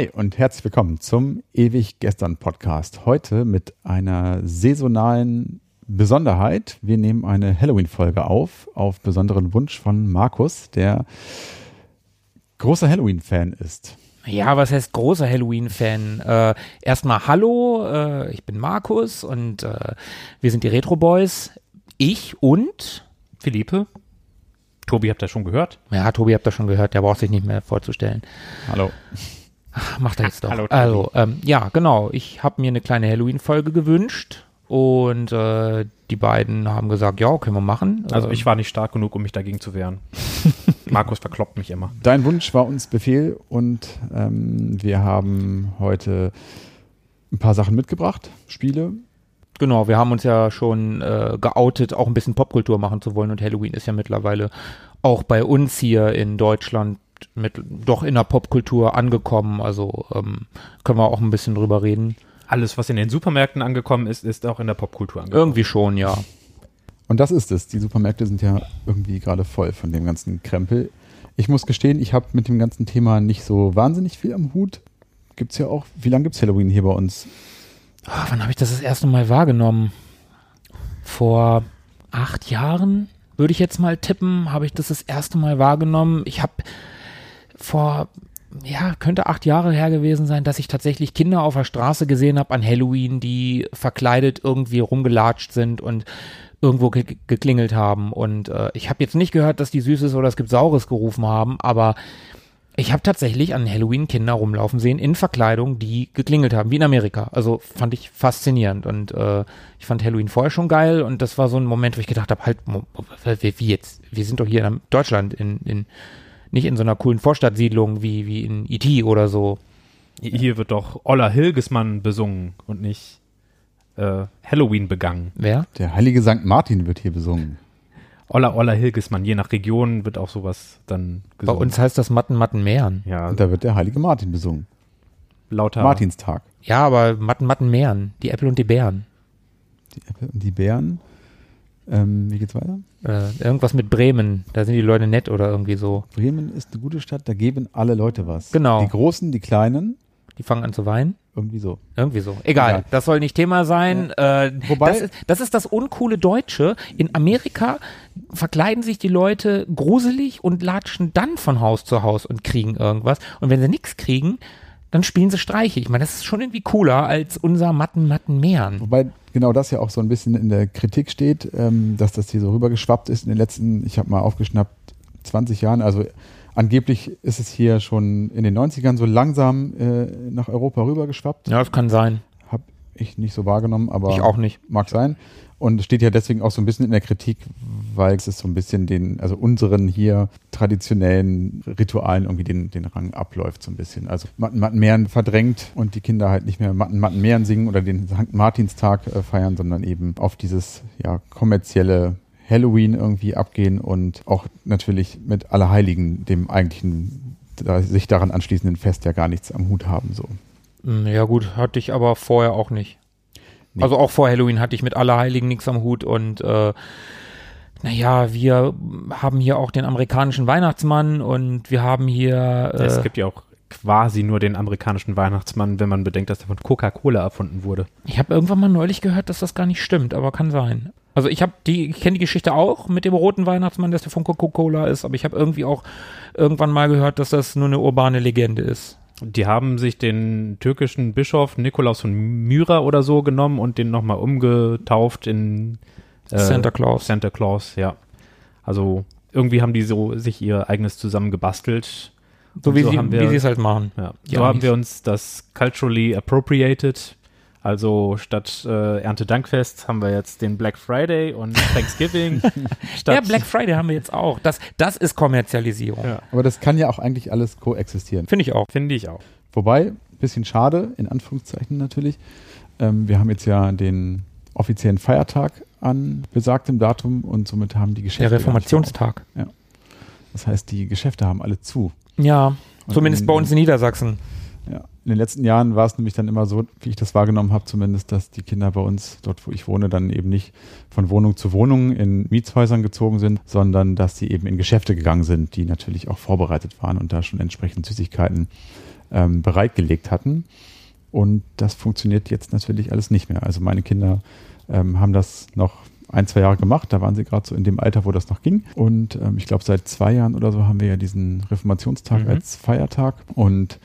Hi und herzlich willkommen zum Ewig Gestern Podcast. Heute mit einer saisonalen Besonderheit. Wir nehmen eine Halloween-Folge auf, auf besonderen Wunsch von Markus, der großer Halloween-Fan ist. Ja, was heißt großer Halloween-Fan? Äh, erstmal Hallo, äh, ich bin Markus und äh, wir sind die Retro Boys. Ich und Philippe. Tobi habt ihr schon gehört? Ja, Tobi habt ihr schon gehört, der braucht sich nicht mehr vorzustellen. Hallo. Macht er jetzt doch. Hallo, also, ähm, ja, genau. Ich habe mir eine kleine Halloween-Folge gewünscht und äh, die beiden haben gesagt, ja, können wir machen. Also Ähm, ich war nicht stark genug, um mich dagegen zu wehren. Markus verkloppt mich immer. Dein Wunsch war uns Befehl und ähm, wir haben heute ein paar Sachen mitgebracht, Spiele. Genau, wir haben uns ja schon äh, geoutet, auch ein bisschen Popkultur machen zu wollen und Halloween ist ja mittlerweile auch bei uns hier in Deutschland mit, doch in der Popkultur angekommen. Also ähm, können wir auch ein bisschen drüber reden. Alles, was in den Supermärkten angekommen ist, ist auch in der Popkultur angekommen. Irgendwie schon, ja. Und das ist es. Die Supermärkte sind ja irgendwie gerade voll von dem ganzen Krempel. Ich muss gestehen, ich habe mit dem ganzen Thema nicht so wahnsinnig viel am Hut. Gibt's ja auch. Wie lange gibt's Halloween hier bei uns? Ah, wann habe ich das das erste Mal wahrgenommen? Vor acht Jahren, würde ich jetzt mal tippen, habe ich das das erste Mal wahrgenommen. Ich habe vor, ja, könnte acht Jahre her gewesen sein, dass ich tatsächlich Kinder auf der Straße gesehen habe an Halloween, die verkleidet irgendwie rumgelatscht sind und irgendwo ge geklingelt haben. Und äh, ich habe jetzt nicht gehört, dass die Süßes oder es gibt Saures gerufen haben, aber ich habe tatsächlich an Halloween Kinder rumlaufen sehen in Verkleidung, die geklingelt haben, wie in Amerika. Also fand ich faszinierend und äh, ich fand Halloween vorher schon geil und das war so ein Moment, wo ich gedacht habe, halt, wie jetzt? Wir sind doch hier in Deutschland, in, in nicht in so einer coolen Vorstadtsiedlung wie, wie in E.T. oder so. Hier wird doch Olla Hilgesmann besungen und nicht äh, Halloween begangen. Wer? Der heilige Sankt Martin wird hier besungen. Olla Olla Hilgesmann. Je nach Region wird auch sowas dann Bei gesungen. uns heißt das Matten, Matten, Meeren. ja, Und da wird der heilige Martin besungen. lauter Martinstag. Ja, aber Matten, Matten, Meeren. Die Äpfel und die Bären. Die Äpfel und die Bären. Ähm, wie geht's weiter? Äh, irgendwas mit Bremen. Da sind die Leute nett oder irgendwie so. Bremen ist eine gute Stadt, da geben alle Leute was. Genau. Die Großen, die Kleinen, Die fangen an zu weinen. irgendwie so. Irgendwie so. Egal, Egal. das soll nicht Thema sein. Äh, Wobei- das, ist, das ist das uncoole Deutsche. In Amerika verkleiden sich die Leute gruselig und latschen dann von Haus zu Haus und kriegen irgendwas. Und wenn sie nichts kriegen, dann spielen sie Streiche. Ich meine, das ist schon irgendwie cooler als unser Matten, Matten, Meeren. Wobei genau das ja auch so ein bisschen in der Kritik steht, ähm, dass das hier so rübergeschwappt ist in den letzten, ich habe mal aufgeschnappt, 20 Jahren. Also angeblich ist es hier schon in den 90ern so langsam äh, nach Europa rübergeschwappt. Ja, das kann sein. Habe ich nicht so wahrgenommen, aber Ich auch nicht. mag sein. Und steht ja deswegen auch so ein bisschen in der Kritik, weil es ist so ein bisschen den, also unseren hier traditionellen Ritualen irgendwie den, den Rang abläuft so ein bisschen. Also Matten Mattenmeeren verdrängt und die Kinder halt nicht mehr Matten Mattenmeeren singen oder den St. Martinstag äh, feiern, sondern eben auf dieses ja kommerzielle Halloween irgendwie abgehen und auch natürlich mit Allerheiligen, dem eigentlichen sich daran anschließenden Fest ja gar nichts am Hut haben so. Hm, Ja gut, hatte ich aber vorher auch nicht. Nee. Also auch vor Halloween hatte ich mit Allerheiligen nichts am Hut und äh, naja, wir haben hier auch den amerikanischen Weihnachtsmann und wir haben hier äh, Es gibt ja auch quasi nur den amerikanischen Weihnachtsmann, wenn man bedenkt, dass der von Coca-Cola erfunden wurde. Ich habe irgendwann mal neulich gehört, dass das gar nicht stimmt, aber kann sein. Also ich habe die, ich kenne die Geschichte auch mit dem roten Weihnachtsmann, dass der von Coca-Cola ist, aber ich habe irgendwie auch irgendwann mal gehört, dass das nur eine urbane Legende ist. Die haben sich den türkischen Bischof Nikolaus von Myra oder so genommen und den nochmal umgetauft in äh, Santa Claus. Santa Claus, ja. Also irgendwie haben die so sich ihr eigenes zusammen gebastelt. So wie so sie haben wir- wie sie es halt machen. Ja. So haben wir uns das culturally appropriated Also statt äh, Erntedankfest haben wir jetzt den Black Friday und Thanksgiving. statt Ja, Black Friday haben wir jetzt auch. Das, das ist Kommerzialisierung. Ja. Aber das kann ja auch eigentlich alles koexistieren. Finde ich auch. Finde ich auch. Wobei, bisschen schade, in Anführungszeichen natürlich. Ähm, wir haben jetzt ja den offiziellen Feiertag an besagtem Datum und somit haben die Geschäfte. Der Reformationstag. auf. Das heißt, die Geschäfte haben alle zu. Ja, Und zumindest in- bei uns in Niedersachsen. Ja. In den letzten Jahren war es nämlich dann immer so, wie ich das wahrgenommen habe, zumindest, dass die Kinder bei uns, dort wo ich wohne, dann eben nicht von Wohnung zu Wohnung in Mietshäusern gezogen sind, sondern dass sie eben in Geschäfte gegangen sind, die natürlich auch vorbereitet waren und da schon entsprechend Süßigkeiten ähm, bereitgelegt hatten. Und das funktioniert jetzt natürlich alles nicht mehr. Also meine Kinder ähm, haben das noch ein, zwei Jahre gemacht. Da waren sie gerade so in dem Alter, wo das noch ging. Und ähm, ich glaube, seit zwei Jahren oder so haben wir ja diesen Reformationstag Mhm. als Feiertag. Und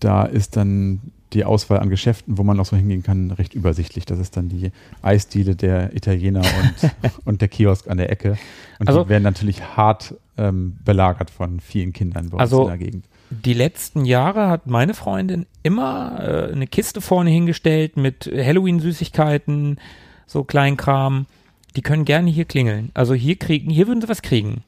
da ist dann die Auswahl an Geschäften, wo man noch so hingehen kann, recht übersichtlich. Das ist dann die Eisdiele der Italiener und, und der Kiosk an der Ecke. Und Also- die werden natürlich hart ähm, belagert von vielen Kindern bei uns Also- in der Gegend. Die letzten Jahre hat meine Freundin immer äh, eine Kiste vorne hingestellt mit Halloween-Süßigkeiten, so Kleinkram. Die können gerne hier klingeln. Also hier kriegen, hier würden sie was kriegen.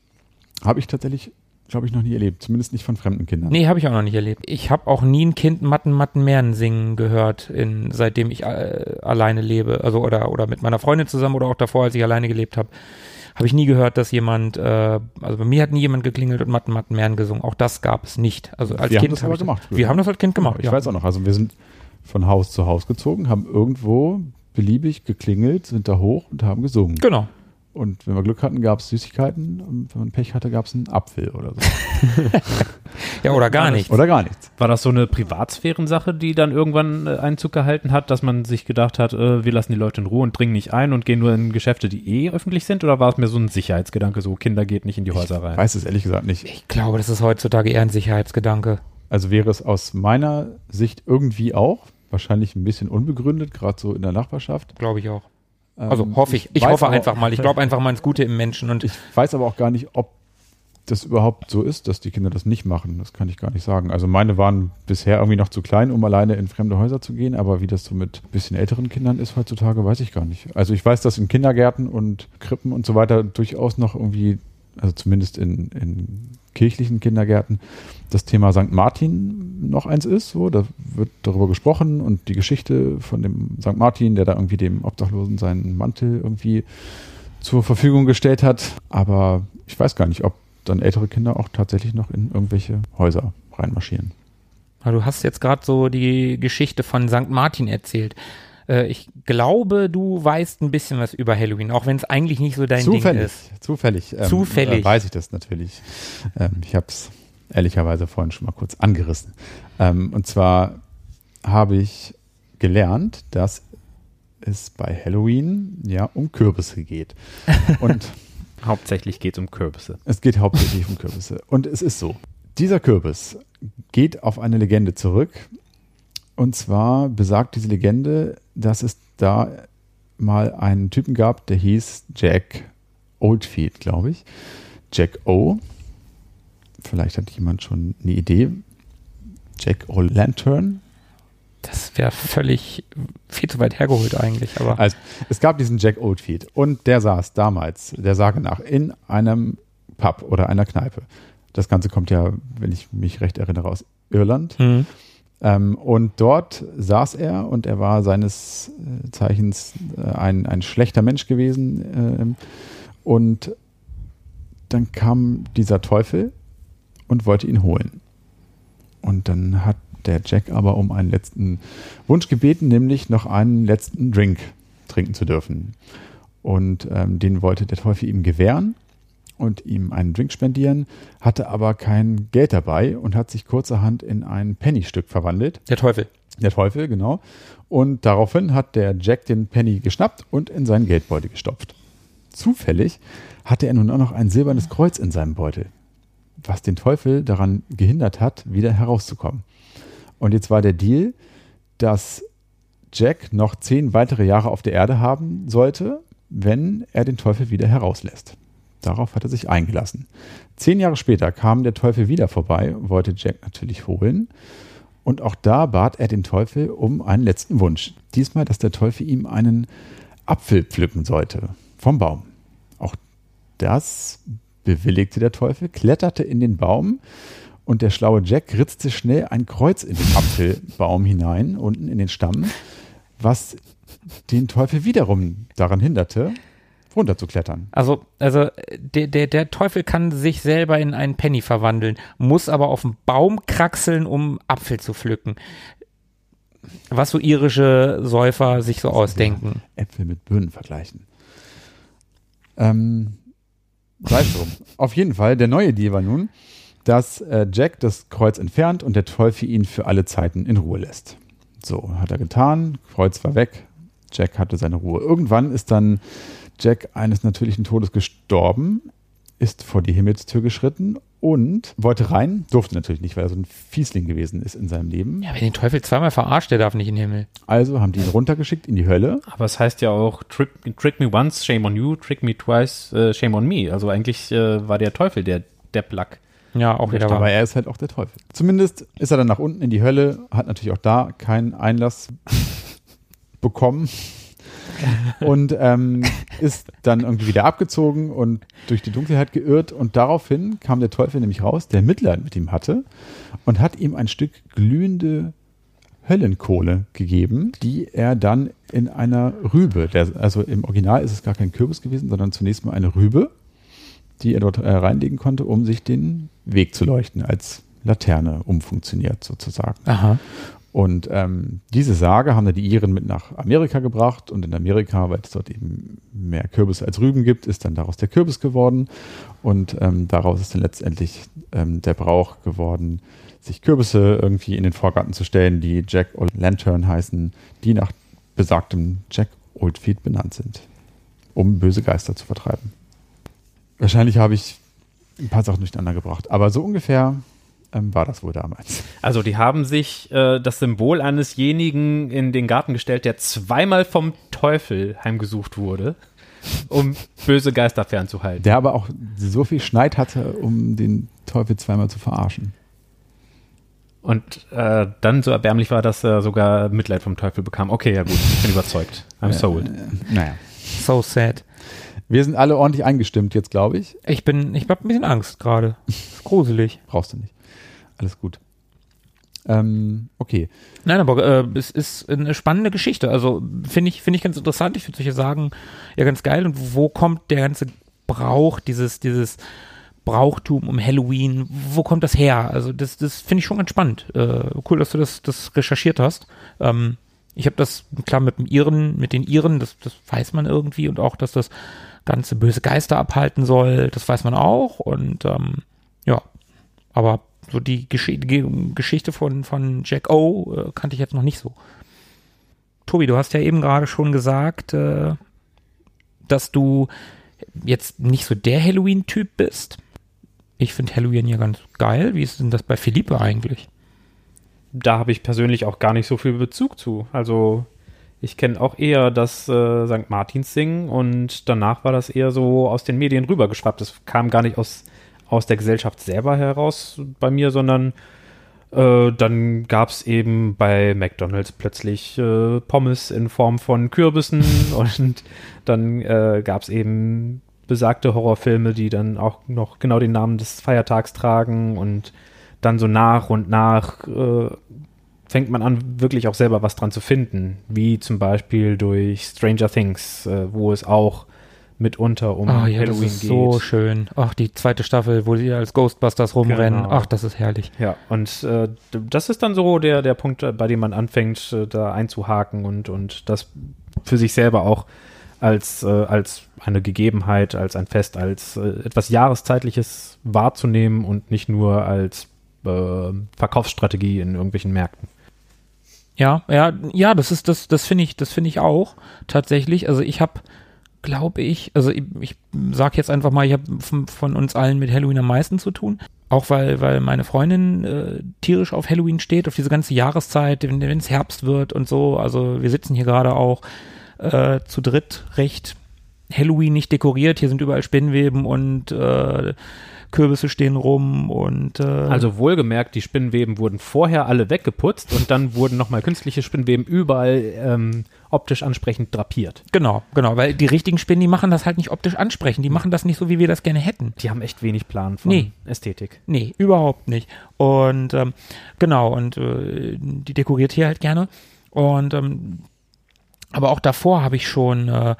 Habe ich tatsächlich, glaube ich, noch nie erlebt. Zumindest nicht von fremden Kindern. Nee, habe ich auch noch nicht erlebt. Ich habe auch nie ein Kind Matten, Matten, Meeren singen gehört, in, seitdem ich äh, alleine lebe. Also oder, oder mit meiner Freundin zusammen oder auch davor, als ich alleine gelebt habe. Habe ich nie gehört, dass jemand, äh, also bei mir hat nie jemand geklingelt und Matten, Matten, Meeren gesungen. Auch das gab es nicht. Also als Wir haben Kind das hab aber gemacht früher. Wir haben das als Kind gemacht, Ich ja. weiß auch noch. Also wir sind von Haus zu Haus gezogen, haben irgendwo beliebig geklingelt, sind da hoch und haben gesungen. Genau. Und wenn wir Glück hatten, gab es Süßigkeiten und wenn man Pech hatte, gab es einen Apfel oder so. Ja, oder gar nichts. Oder gar nichts. War das so eine Privatsphärensache, die dann irgendwann äh, Einzug gehalten hat, dass man sich gedacht hat, äh, wir lassen die Leute in Ruhe und dringen nicht ein und gehen nur in Geschäfte, die eh öffentlich sind? Oder war es mehr so ein Sicherheitsgedanke, so Kinder geht nicht in die Häuser rein? Weiß es ehrlich gesagt nicht. Ich glaube, das ist heutzutage eher ein Sicherheitsgedanke. Also wäre es aus meiner Sicht irgendwie auch, wahrscheinlich ein bisschen unbegründet, gerade so in der Nachbarschaft. Glaube ich auch. Ähm, Also hoffe ich. Ich weiß hoffe aber- einfach mal. Ich glaube einfach mal ins Gute im Menschen. Und Ich weiß aber auch gar nicht, ob das überhaupt so ist, dass die Kinder das nicht machen. Das kann ich gar nicht sagen. Also meine waren bisher irgendwie noch zu klein, um alleine in fremde Häuser zu gehen. Aber wie das so mit bisschen älteren Kindern ist heutzutage, weiß ich gar nicht. Also ich weiß, dass in Kindergärten und Krippen und so weiter durchaus noch irgendwie, also zumindest in, in kirchlichen Kindergärten, das Thema St. Martin noch eins ist. So, da wird darüber gesprochen und die Geschichte von dem St. Martin, der da irgendwie dem Obdachlosen seinen Mantel irgendwie zur Verfügung gestellt hat. Aber ich weiß gar nicht, ob dann ältere Kinder auch tatsächlich noch in irgendwelche Häuser reinmarschieren. Du hast jetzt gerade so die Geschichte von St. Martin erzählt. Äh, Ich glaube, du weißt ein bisschen was über Halloween, auch wenn es eigentlich nicht so dein Ding zufällig, ist. zufällig. ähm, Zufällig. Äh, weiß ich das natürlich. Ähm, ich habe es ehrlicherweise vorhin schon mal kurz angerissen. Ähm, und zwar habe ich gelernt, dass es bei Halloween ja um Kürbisse geht. Und Hauptsächlich geht es um Kürbisse. Es geht hauptsächlich um Kürbisse. Und es ist so. Dieser Kürbis geht auf eine Legende zurück. Und zwar besagt diese Legende, dass es da mal einen Typen gab, der hieß Jack Oldfield, glaube ich. Jack O. Vielleicht hat jemand schon eine Idee. Jack O'Lantern. Das wäre völlig viel zu weit hergeholt eigentlich, aber Also, es gab diesen Jack Oldfield und der saß damals, der Sage nach, in einem Pub oder einer Kneipe. Das Ganze kommt ja, wenn ich mich recht erinnere, aus Irland. Hm. Ähm, und dort saß er und er war seines äh, Zeichens äh, ein, ein schlechter Mensch gewesen. ähm, und dann kam dieser Teufel und wollte ihn holen. Und dann hat der Jack aber um einen letzten Wunsch gebeten, nämlich noch einen letzten Drink trinken zu dürfen. Und ähm, den wollte der Teufel ihm gewähren und ihm einen Drink spendieren, hatte aber kein Geld dabei und hat sich kurzerhand in ein Pennystück verwandelt. der Teufel. Der Teufel, genau. Und daraufhin hat der Jack den Penny geschnappt und in seinen Geldbeutel gestopft. Zufällig hatte er nun auch noch ein silbernes Kreuz in seinem Beutel, was den Teufel daran gehindert hat, wieder herauszukommen. Und jetzt war der Deal, dass Jack noch zehn weitere Jahre auf der Erde haben sollte, wenn er den Teufel wieder herauslässt. Darauf hat er sich eingelassen. Zehn Jahre später kam der Teufel wieder vorbei, wollte Jack natürlich holen. Und auch da bat er den Teufel um einen letzten Wunsch. Diesmal, dass der Teufel ihm einen Apfel pflücken sollte vom Baum. Auch das bewilligte der Teufel, kletterte in den Baum und der schlaue Jack ritzte schnell ein Kreuz in den Apfelbaum hinein, unten in den Stamm, was den Teufel wiederum daran hinderte, runterzuklettern. Also, also der, der, der Teufel kann sich selber in einen Penny verwandeln, muss aber auf den Baum kraxeln, um Apfel zu pflücken. Was so irische Säufer sich so ausdenken. Äpfel mit Birnen vergleichen. Ähm, sei es drum. Auf jeden Fall, der neue Deal war nun, dass äh, Jack das Kreuz entfernt und der Teufel ihn für alle Zeiten in Ruhe lässt. So, hat er getan, Kreuz war weg, Jack hatte seine Ruhe. Irgendwann ist dann Jack eines natürlichen Todes gestorben, ist vor die Himmelstür geschritten und wollte rein, durfte natürlich nicht, weil er so ein Fiesling gewesen ist in seinem Leben. Ja, wenn den Teufel zweimal verarscht, der darf nicht in den Himmel. Also haben die ihn runtergeschickt in die Hölle. Aber es heißt ja auch, trick, trick me once, shame on you, trick me twice, äh, shame on me. Also eigentlich äh, war der Teufel der Depplack. Ja, auch wieder Aber er ist halt auch der Teufel. Zumindest ist er dann nach unten in die Hölle, hat natürlich auch da keinen Einlass bekommen und ähm, ist dann irgendwie wieder abgezogen und durch die Dunkelheit geirrt und daraufhin kam der Teufel nämlich raus, der Mitleid mit ihm hatte und hat ihm ein Stück glühende Höllenkohle gegeben, die er dann in einer Rübe, der, also im Original ist es gar kein Kürbis gewesen, sondern zunächst mal eine Rübe, die er dort äh, reinlegen konnte, um sich den Weg zu leuchten, als Laterne umfunktioniert sozusagen. Aha. Und ähm, diese Sage haben dann die Iren mit nach Amerika gebracht und in Amerika, weil es dort eben mehr Kürbis als Rüben gibt, ist dann daraus der Kürbis geworden und ähm, daraus ist dann letztendlich ähm, der Brauch geworden, sich Kürbisse irgendwie in den Vorgarten zu stellen, die Jack o' Lantern heißen, die nach besagtem Jack Oldfield benannt sind, um böse Geister zu vertreiben. Wahrscheinlich habe ich ein paar Sachen durcheinander gebracht, aber so ungefähr ähm, war das wohl damals. Also die haben sich äh, das Symbol eines-jenigen in den Garten gestellt, der zweimal vom Teufel heimgesucht wurde, um böse Geister fernzuhalten. Der aber auch so viel Schneid hatte, um den Teufel zweimal zu verarschen. Und äh, dann so erbärmlich war, dass er sogar Mitleid vom Teufel bekam. Okay, ja gut, ich bin überzeugt. I'm sold. Äh, naja. So sad. Wir sind alle ordentlich eingestimmt jetzt, glaube ich. Ich bin, ich hab ein bisschen Angst gerade. Ist gruselig. Brauchst du nicht. Alles gut. Ähm, okay. Nein, aber äh, es ist eine spannende Geschichte. Also finde ich, finde ich ganz interessant. Ich würde solche sagen, ja, ganz geil. Und wo kommt der ganze Brauch, dieses, dieses Brauchtum um Halloween, wo kommt das her? Also das, das finde ich schon ganz spannend. Äh, cool, dass du das, das recherchiert hast. Ähm, ich habe das, klar, mit dem Iren, mit den Iren, das, das weiß man irgendwie und auch, dass das ganze böse Geister abhalten soll, das weiß man auch. Und ähm, ja, aber so die, Gesch Geschichte von, von Jack O äh, kannte ich jetzt noch nicht so. Tobi, du hast ja eben gerade schon gesagt, äh, dass du jetzt nicht so der Halloween-Typ bist. Ich finde Halloween ja ganz geil. Wie ist denn das bei Philippe eigentlich? Da habe ich persönlich auch gar nicht so viel Bezug zu. Also ich kenne auch eher das äh, St. Martins Singen und danach war das eher so aus den Medien rübergeschwappt. Das kam gar nicht aus, aus der Gesellschaft selber heraus bei mir, sondern äh, dann gab es eben bei McDonalds plötzlich äh, Pommes in Form von Kürbissen und dann äh, gab es eben besagte Horrorfilme, die dann auch noch genau den Namen des Feiertags tragen und dann so nach und nach äh, fängt man an, wirklich auch selber was dran zu finden, wie zum Beispiel durch Stranger Things, äh, wo es auch mitunter um Ah ja, Halloween das ist geht. so schön. Ach, die zweite Staffel, wo sie als Ghostbusters rumrennen. Genau. Ach, das ist herrlich. Ja, und äh, das ist dann so der, der Punkt, äh, bei dem man anfängt, äh, da einzuhaken und, und das für sich selber auch als, äh, als eine Gegebenheit, als ein Fest, als äh, etwas Jahreszeitliches wahrzunehmen und nicht nur als Verkaufsstrategie in irgendwelchen Märkten. Ja, ja, ja, das ist das, das finde ich, das finde ich auch tatsächlich. Also ich habe, glaube ich, also ich, ich sage jetzt einfach mal, ich habe von, von uns allen mit Halloween am meisten zu tun. Auch weil, weil meine Freundin äh, tierisch auf Halloween steht, auf diese ganze Jahreszeit, wenn es Herbst wird und so. Also wir sitzen hier gerade auch äh, zu dritt recht Halloween nicht dekoriert. Hier sind überall Spinnweben und äh, Kürbisse stehen rum und äh, Also wohlgemerkt, die Spinnweben wurden vorher alle weggeputzt und dann wurden nochmal künstliche Spinnweben überall ähm, optisch ansprechend drapiert. genau, genau, weil die richtigen Spinnen, die machen das halt nicht optisch ansprechend, die machen das nicht so, wie wir das gerne hätten. Die haben echt wenig Plan von Nee. Ästhetik. Nee, überhaupt nicht. Und ähm, genau, und äh, die dekoriert hier halt gerne. Und ähm, aber auch davor habe ich schon äh,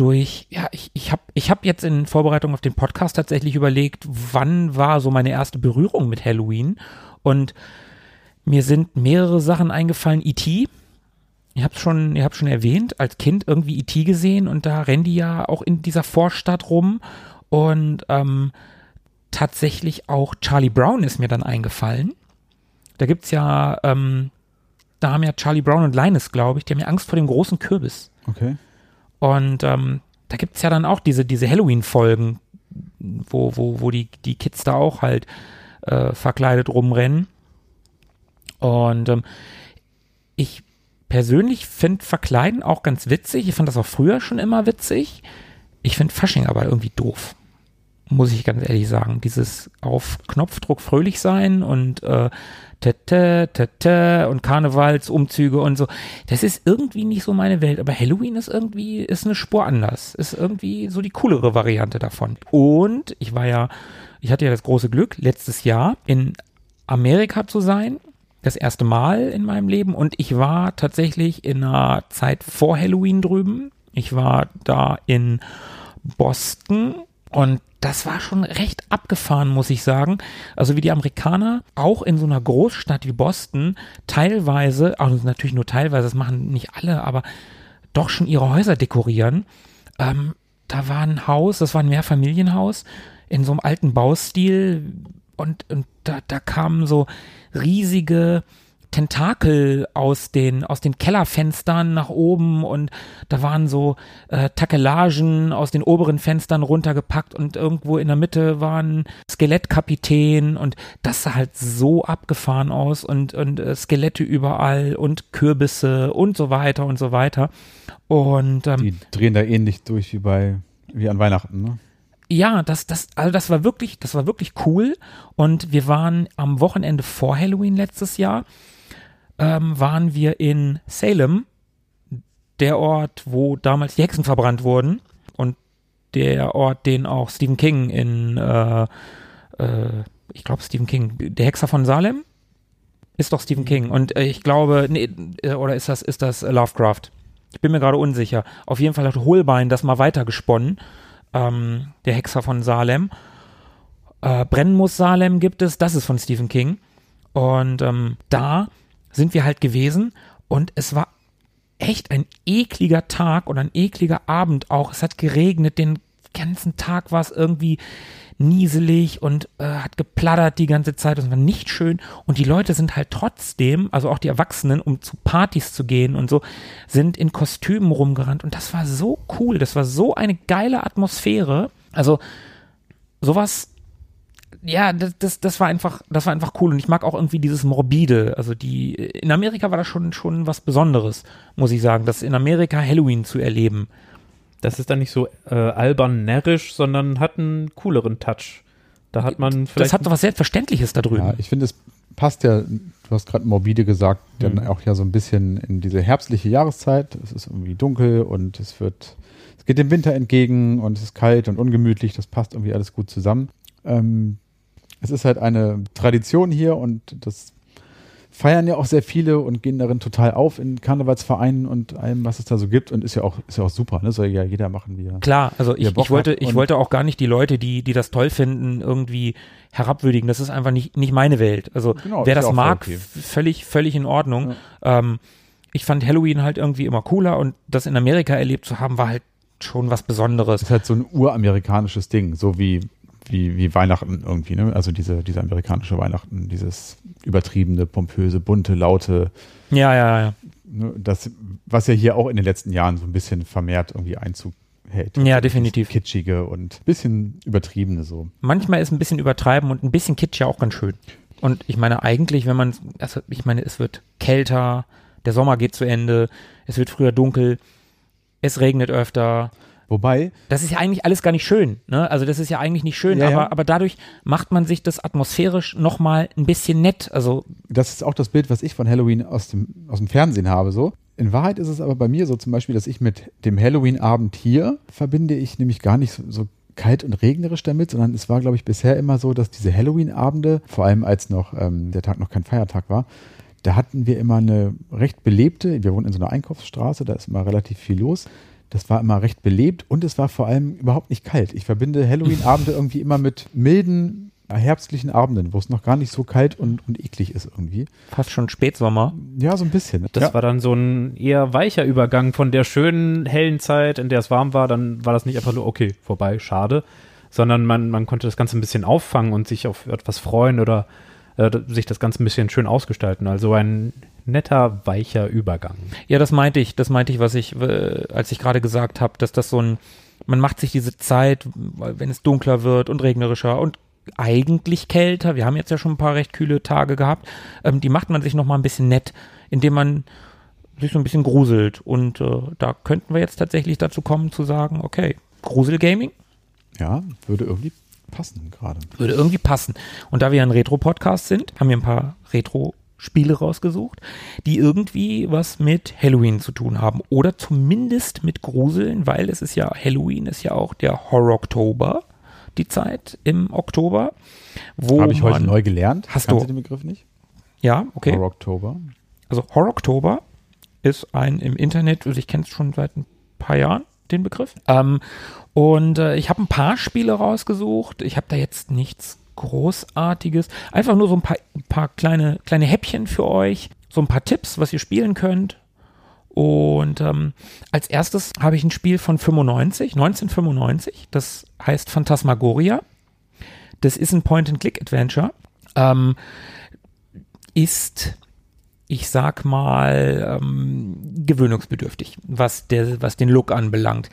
durch, ja, ich, ich habe ich hab jetzt in Vorbereitung auf den Podcast tatsächlich überlegt, wann war so meine erste Berührung mit Halloween. Und mir sind mehrere Sachen eingefallen. E.T., ihr habt schon, schon erwähnt, als Kind irgendwie E.T. gesehen und da rennen die ja auch in dieser Vorstadt rum. Und ähm, tatsächlich auch Charlie Brown ist mir dann eingefallen. Da gibt's ja, ähm, da haben ja Charlie Brown und Linus, glaube ich, die haben ja Angst vor dem großen Kürbis. Okay. Und ähm, da gibt's ja dann auch diese, diese Halloween-Folgen, wo, wo, wo die, die Kids da auch halt äh, verkleidet rumrennen. Und ähm, ich persönlich finde Verkleiden auch ganz witzig. Ich fand das auch früher schon immer witzig. Ich finde Fasching aber irgendwie doof. Muss ich ganz ehrlich sagen. Dieses auf Knopfdruck fröhlich sein und äh, tete, tete und Karnevalsumzüge und so. Das ist irgendwie nicht so meine Welt. Aber Halloween ist irgendwie, ist eine Spur anders. Ist irgendwie so die coolere Variante davon. Und ich war ja, ich hatte ja das große Glück, letztes Jahr in Amerika zu sein. Das erste Mal in meinem Leben. Und ich war tatsächlich in einer Zeit vor Halloween drüben. Ich war da in Boston und das war schon recht abgefahren, muss ich sagen. Also wie die Amerikaner auch in so einer Großstadt wie Boston teilweise, also natürlich nur teilweise, das machen nicht alle, aber doch schon ihre Häuser dekorieren. Ähm, da war ein Haus, das war ein Mehrfamilienhaus in so einem alten Baustil und, und da, da kamen so riesige Tentakel aus den, aus den Kellerfenstern nach oben und da waren so äh, Takelagen aus den oberen Fenstern runtergepackt und irgendwo in der Mitte war ein Skelettkapitän und das sah halt so abgefahren aus und, und äh, Skelette überall und Kürbisse und so weiter und so weiter. Und ähm, Die drehen da ähnlich durch wie bei, wie an Weihnachten, ne? ja, das, das, also das war wirklich, das war wirklich cool. Und wir waren am Wochenende vor Halloween letztes Jahr, ähm, waren wir in Salem, der Ort, wo damals die Hexen verbrannt wurden. Und der Ort, den auch Stephen King in, äh, äh, ich glaube Stephen King, der Hexer von Salem ist doch Stephen King. Und äh, ich glaube, nee, äh, oder ist das, ist das Lovecraft? Ich bin mir gerade unsicher. Auf jeden Fall hat Holbein das mal weitergesponnen ähm, der Hexer von Salem. Äh, Brennen muss Salem gibt es, das ist von Stephen King. Und ähm, da sind wir halt gewesen und es war echt ein ekliger Tag und ein ekliger Abend auch. Es hat geregnet, den ganzen Tag war es irgendwie nieselig und äh, hat geplattert die ganze Zeit. Das war nicht schön. Und die Leute sind halt trotzdem, also auch die Erwachsenen, um zu Partys zu gehen und so, sind in Kostümen rumgerannt. Und das war so cool. Das war so eine geile Atmosphäre. Also sowas. Ja, das, das, das war einfach, das war einfach cool. Und ich mag auch irgendwie dieses Morbide. Also die, in Amerika war das schon, schon was Besonderes, muss ich sagen, das in Amerika Halloween zu erleben. Das ist dann nicht so äh, albern närrisch, sondern hat einen cooleren Touch. Da hat man vielleicht. Das hat doch was Selbstverständliches da drüben. Ja, ich finde, es passt ja, du hast gerade morbide gesagt, dann Mhm. auch ja so ein bisschen in diese herbstliche Jahreszeit. Es ist irgendwie dunkel und es wird, es geht dem Winter entgegen und es ist kalt und ungemütlich. Das passt irgendwie alles gut zusammen. Ähm, es ist halt eine Tradition hier und das feiern ja auch sehr viele und gehen darin total auf in Karnevalsvereinen und allem, was es da so gibt und ist ja auch, ist ja auch super, ne? Soll ja jeder machen, wie er. Klar, also ich, ich wollte, ich wollte auch gar nicht die Leute, die, die das toll finden, irgendwie herabwürdigen. Das ist einfach nicht, nicht meine Welt. Also Genau, wer ja das mag, okay. völlig, völlig in Ordnung. Ähm, ich fand Halloween halt irgendwie immer cooler und das in Amerika erlebt zu haben, war halt schon was Besonderes. Das ist halt so ein uramerikanisches Ding, so wie, wie, wie Weihnachten irgendwie, ne? Also diese, diese amerikanische Weihnachten, dieses übertriebene, pompöse, bunte, laute, Ja, ja, ja. ne? das, was ja hier auch in den letzten Jahren so ein bisschen vermehrt irgendwie Einzug hält. Ja, Also definitiv. Kitschige und bisschen übertriebene so. Manchmal ist ein bisschen übertreiben und ein bisschen Kitsch ja auch ganz schön. Und ich meine eigentlich, wenn man, also ich meine, es wird kälter, der Sommer geht zu Ende, es wird früher dunkel, es regnet öfter. Wobei, Das ist ja eigentlich alles gar nicht schön. Ne? Also das ist ja eigentlich nicht schön, Ja, aber, ja. aber dadurch macht man sich das atmosphärisch nochmal ein bisschen nett. Also das ist auch das Bild, was ich von Halloween aus dem, aus dem Fernsehen habe, so. In Wahrheit ist es aber bei mir so zum Beispiel, dass ich mit dem Halloween-Abend hier verbinde ich nämlich gar nicht so, so kalt und regnerisch damit, sondern es war, glaube ich, bisher immer so, dass diese Halloween-Abende, vor allem als noch ähm, der Tag noch kein Feiertag war, da hatten wir immer eine recht belebte, wir wohnen in so einer Einkaufsstraße, da ist immer relativ viel los. Das war immer recht belebt und es war vor allem überhaupt nicht kalt. Ich verbinde Halloween-Abende irgendwie immer mit milden, herbstlichen Abenden, wo es noch gar nicht so kalt und, und eklig ist irgendwie. fast schon Spätsommer. Ja, so ein bisschen. Das ja. war dann so ein eher weicher Übergang von der schönen, hellen Zeit, in der es warm war. Dann war das nicht einfach nur, okay, vorbei, schade, sondern man, man konnte das Ganze ein bisschen auffangen und sich auf etwas freuen oder äh, sich das Ganze ein bisschen schön ausgestalten. Also ein netter, weicher Übergang. Ja, das meinte ich. Das meinte ich, was ich, als ich gerade gesagt habe, dass das so ein, man macht sich diese Zeit, wenn es dunkler wird und regnerischer und eigentlich kälter, wir haben jetzt ja schon ein paar recht kühle Tage gehabt, ähm, die macht man sich noch mal ein bisschen nett, indem man sich so ein bisschen gruselt. Und äh, da könnten wir jetzt tatsächlich dazu kommen zu sagen, okay, Gruselgaming ja, würde irgendwie passen gerade. würde irgendwie passen. Und da wir ein Retro-Podcast sind, haben wir ein paar Retro-Spiele rausgesucht, die irgendwie was mit Halloween zu tun haben. Oder zumindest mit Gruseln, weil es ist ja, Halloween ist ja auch der Horror-Oktober, die Zeit im Oktober. Wo Habe ich heute neu gelernt. Hast Kannst du- den Begriff nicht? Ja, okay. Horror Oktober. Also Horror-Oktober ist ein im Internet, also ich kenne es schon seit ein paar Jahren, den Begriff. Ähm, und äh, ich habe ein paar Spiele rausgesucht. Ich habe da jetzt nichts Großartiges. Einfach nur so ein paar, ein paar kleine, kleine Häppchen für euch. So ein paar Tipps, was ihr spielen könnt. Und ähm, als erstes habe ich ein Spiel von 95, 1995. Das heißt Phantasmagoria. Das ist ein Point-and-Click-Adventure. Ähm, ist ich sag mal, ähm, gewöhnungsbedürftig, was, der, was den Look anbelangt.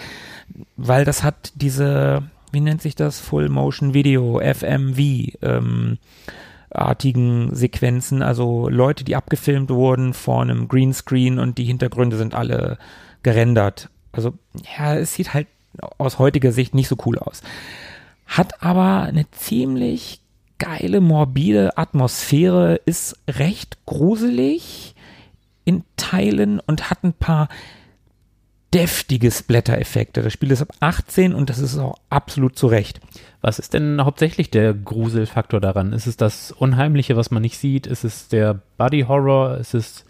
Weil das hat diese, wie nennt sich das, Full Motion Video, FMV, ähm, artigen Sequenzen, also Leute, die abgefilmt wurden vor einem Greenscreen und die Hintergründe sind alle gerendert. Also, ja, es sieht halt aus heutiger Sicht nicht so cool aus. Hat aber eine ziemlich geile, morbide Atmosphäre, ist recht gruselig in Teilen und hat ein paar deftige Splatter-Effekte. Das Spiel ist ab 18 und das ist auch absolut zu Recht. Was ist denn hauptsächlich der Gruselfaktor daran? Ist es das Unheimliche, was man nicht sieht? Ist es der Body Horror? Ist es,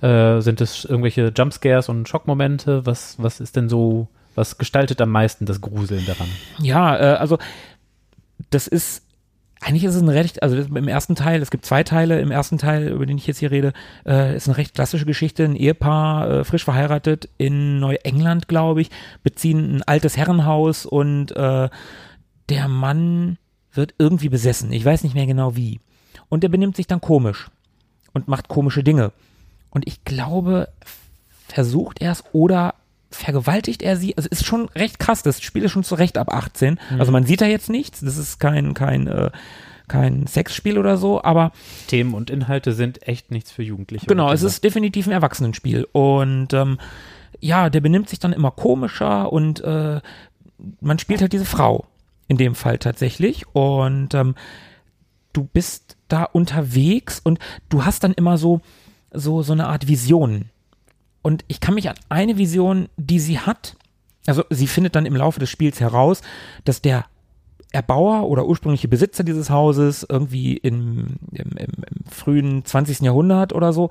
äh, sind es irgendwelche Jumpscares und Schockmomente? Was, was ist denn so, was gestaltet am meisten das Gruseln daran? Ja, äh, also das ist eigentlich ist es ein recht, also im ersten Teil, es gibt zwei Teile, im ersten Teil, über den ich jetzt hier rede, äh, ist eine recht klassische Geschichte. Ein Ehepaar, äh, frisch verheiratet in Neuengland, glaube ich, beziehen ein altes Herrenhaus und äh, der Mann wird irgendwie besessen. Ich weiß nicht mehr genau wie. Und der benimmt sich dann komisch und macht komische Dinge. Und ich glaube, versucht er es oder vergewaltigt er sie. Also ist schon recht krass. Das Spiel ist schon zu Recht ab 18. Also man sieht da jetzt nichts. Das ist kein, kein, äh, kein Sexspiel oder so, aber Themen und Inhalte sind echt nichts für Jugendliche. Genau, es ist definitiv ein Erwachsenenspiel. Und ähm, ja, der benimmt sich dann immer komischer und äh, man spielt halt diese Frau in dem Fall tatsächlich. Und ähm, du bist da unterwegs und du hast dann immer so, so, so eine Art Vision. Und ich kann mich an eine Vision, die sie hat, also sie findet dann im Laufe des Spiels heraus, dass der Erbauer oder ursprüngliche Besitzer dieses Hauses irgendwie im, im, im, im frühen 20. Jahrhundert oder so,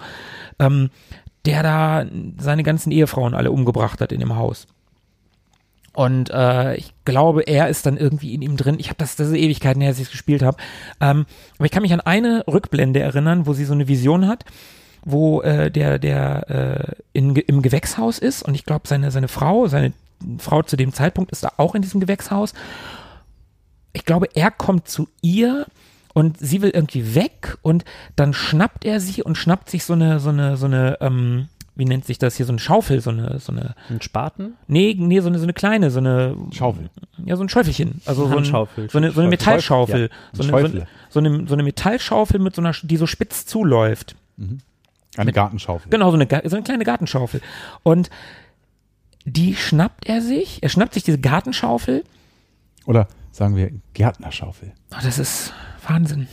ähm, der da seine ganzen Ehefrauen alle umgebracht hat in dem Haus. Und äh, ich glaube, er ist dann irgendwie in ihm drin. Ich habe das, das ist Ewigkeiten her, als ich es gespielt habe. Ähm, aber ich kann mich an eine Rückblende erinnern, wo sie so eine Vision hat, wo äh, der, der äh, in, im Gewächshaus ist und ich glaube, seine, seine Frau, seine Frau zu dem Zeitpunkt ist da auch in diesem Gewächshaus. Ich glaube, er kommt zu ihr und sie will irgendwie weg und dann schnappt er sie und schnappt sich so eine, so eine, so eine, ähm, wie nennt sich das hier, so eine Schaufel, so eine, so eine, Ein Spaten? nee, nee, so eine, so eine kleine, so eine, Schaufel. ja, so ein Schäufelchen. Also so, ein, so, eine, so eine Metallschaufel. So eine, so, eine, so, eine, so eine Metallschaufel mit so einer, die so spitz zuläuft. Eine Gartenschaufel. Genau, so eine, so eine kleine Gartenschaufel. Und die schnappt er sich, er schnappt sich diese Gartenschaufel. Oder sagen wir Gärtnerschaufel. Oh, das ist Wahnsinn.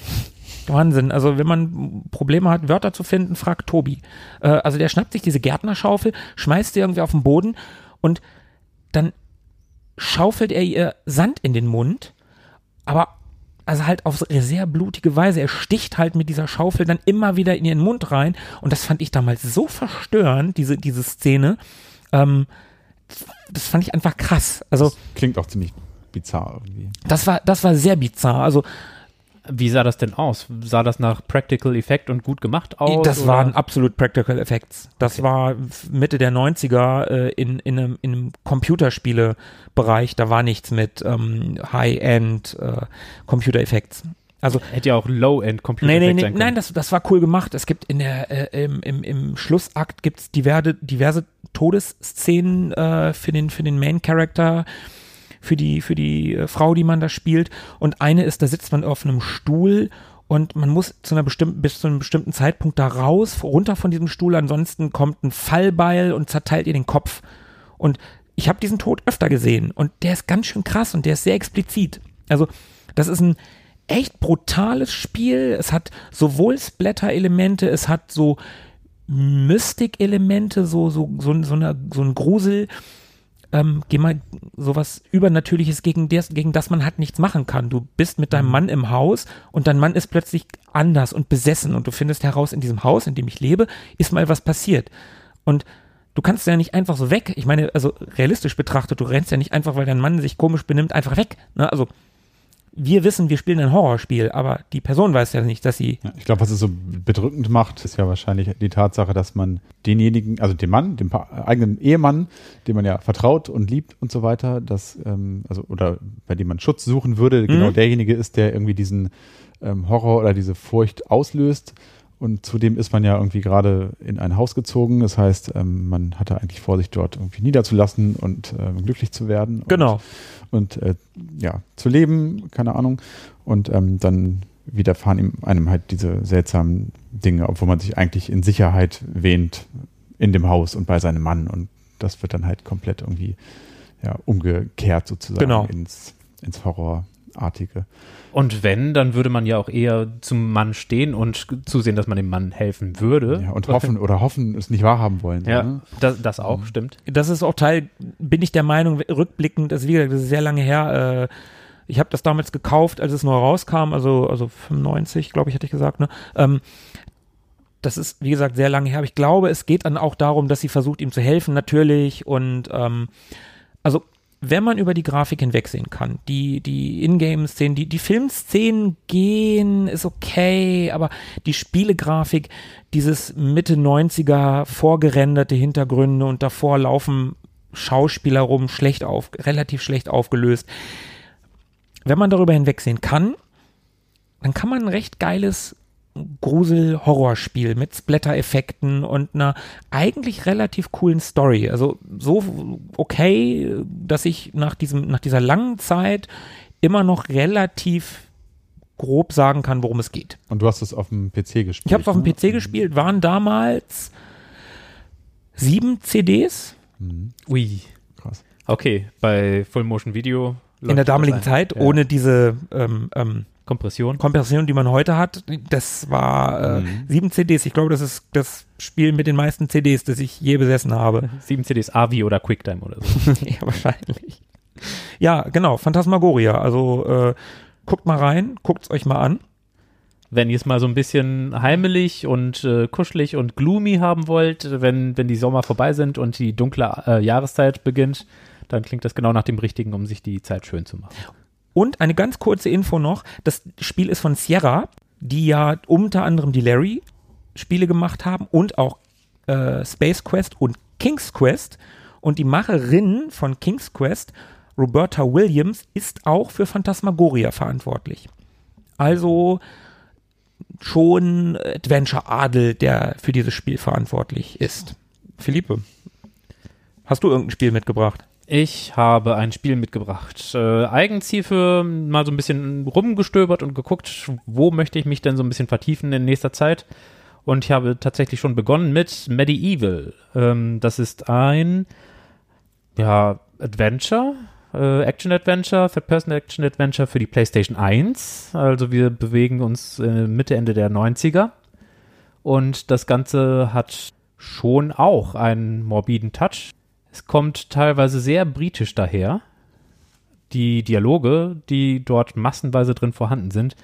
Wahnsinn. Also wenn man Probleme hat, Wörter zu finden, fragt Tobi. Äh, also der schnappt sich diese Gärtnerschaufel, schmeißt sie irgendwie auf den Boden und dann schaufelt er ihr Sand in den Mund, aber also halt auf sehr blutige Weise. Er sticht halt mit dieser Schaufel dann immer wieder in ihren Mund rein und das fand ich damals so verstörend, diese, diese Szene. Ähm, das fand ich einfach krass. Also Das klingt auch ziemlich bizarr irgendwie. das war, das war sehr bizarr. Also Wie sah das denn aus? Sah das nach Practical Effect und gut gemacht aus? Das oder? waren absolut Practical Effects. Das war Mitte der 90er äh, in, in einem, in einem Computerspiele-Bereich. Da war nichts mit ähm, High-End äh, Computer Effects. Also Hätte ja auch Low-End Computer Nee, nee, nee, sein können. nein, das, das war cool gemacht. Es gibt in der, äh, im, im, im Schlussakt gibt's diverse, diverse Todesszenen äh, für den, für den Main Character, für die, für die äh, Frau, die man da spielt. Und eine ist, da sitzt man auf einem Stuhl und man muss zu einer bestimmten, bis zu einem bestimmten Zeitpunkt da raus, runter von diesem Stuhl, ansonsten kommt ein Fallbeil und zerteilt ihr den Kopf. Und ich habe diesen Tod öfter gesehen und der ist ganz schön krass und der ist sehr explizit. Also, das ist ein echt brutales Spiel. Es hat sowohl Splatter-Elemente, es hat so Mystik-Elemente, so, so, so, so, eine, so ein Grusel, ähm, geh mal sowas Übernatürliches, gegen das, gegen das man halt nichts machen kann. Du bist mit deinem Mann im Haus und dein Mann ist plötzlich anders und besessen und du findest heraus, in diesem Haus, in dem ich lebe, ist mal was passiert. Und du kannst ja nicht einfach so weg. Ich meine, also realistisch betrachtet, du rennst ja nicht einfach, weil dein Mann sich komisch benimmt, einfach weg. Ne? Also wir wissen, wir spielen ein Horrorspiel, aber die Person weiß ja nicht, dass sie Ja, ich glaube, was es so bedrückend macht, ist ja wahrscheinlich die Tatsache, dass man denjenigen, also dem Mann, dem eigenen Ehemann, dem man ja vertraut und liebt und so weiter, dass, ähm, also, oder bei dem man Schutz suchen würde, genau derjenige ist, der irgendwie diesen ähm, Horror oder diese Furcht auslöst. Und zudem ist man ja irgendwie gerade in ein Haus gezogen. Das heißt, ähm, man hatte eigentlich vor, sich dort irgendwie niederzulassen und ähm, glücklich zu werden. Und, Genau. Und äh, ja, zu leben, keine Ahnung. Und ähm, dann widerfahren ihm einem halt diese seltsamen Dinge, obwohl man sich eigentlich in Sicherheit wähnt in dem Haus und bei seinem Mann. Und das wird dann halt komplett irgendwie ja, umgekehrt sozusagen Genau. ins, ins Horrorartige. Und wenn, dann würde man ja auch eher zum Mann stehen und zusehen, dass man dem Mann helfen würde. Ja, und hoffen oder hoffen, es nicht wahrhaben wollen. Ja, ne? das, das auch, stimmt. das ist auch Teil, bin ich der Meinung, rückblickend, das ist, wie gesagt, das ist sehr lange her, äh, ich habe das damals gekauft, als es neu rauskam, also, also 95, glaube ich, hatte ich gesagt, ne? Ähm, das ist, wie gesagt, sehr lange her, aber ich glaube, es geht dann auch darum, dass sie versucht, ihm zu helfen, natürlich, und ähm, also wenn man über die Grafik hinwegsehen kann, die, die Ingame-Szenen, die, die Filmszenen gehen, ist okay, aber die Spielegrafik, dieses Mitte 90er vorgerenderte Hintergründe und davor laufen Schauspieler rum, schlecht auf, relativ schlecht aufgelöst. Wenn man darüber hinwegsehen kann, dann kann man ein recht geiles Grusel-Horrorspiel mit Splatter-Effekten und einer eigentlich relativ coolen Story. Also so okay, dass ich nach diesem, nach dieser langen Zeit immer noch relativ grob sagen kann, worum es geht. Und du hast es auf dem PC gespielt. Ich habe es auf dem ne? PC gespielt, waren damals sieben CDs Ui. Krass. Okay, bei Full Motion Video. in der damaligen. Zeit, Ja. ohne diese ähm, ähm, Kompression. Kompression, die man heute hat. Das war äh, Mhm. sieben CDs. Ich glaube, das ist das Spiel mit den meisten CDs, das ich je besessen habe. Sieben CDs AVI oder QuickTime oder so. ja, wahrscheinlich. Ja, genau, Phantasmagoria. Also äh, guckt mal rein, guckt's euch mal an. wenn ihr es mal so ein bisschen heimelig und äh, kuschelig und gloomy haben wollt, wenn, wenn die Sommer vorbei sind und die dunkle äh, Jahreszeit beginnt, dann klingt das genau nach dem Richtigen, um sich die Zeit schön zu machen. Und eine ganz kurze Info noch: Das Spiel ist von Sierra, die ja unter anderem die Larry-Spiele gemacht haben und auch äh, Space Quest und King's Quest. Und die Macherin von King's Quest, Roberta Williams, ist auch für Phantasmagoria verantwortlich. Also schon Adventure-Adel, der für dieses Spiel verantwortlich ist. Philippe, hast du irgendein Spiel mitgebracht? Ich habe ein Spiel mitgebracht. Äh, eigens hierfür mal so ein bisschen rumgestöbert und geguckt, wo möchte ich mich denn so ein bisschen vertiefen in nächster Zeit. Und ich habe tatsächlich schon begonnen mit Medieval. Ähm, das ist ein ja, Adventure, äh, Action-Adventure, Third-Person-Action-Adventure für die PlayStation 1. Also wir bewegen uns äh, Mitte, Ende der 90er. Und das Ganze hat schon auch einen morbiden Touch. Es kommt teilweise sehr britisch daher. Die Dialoge, die dort massenweise drin vorhanden sind,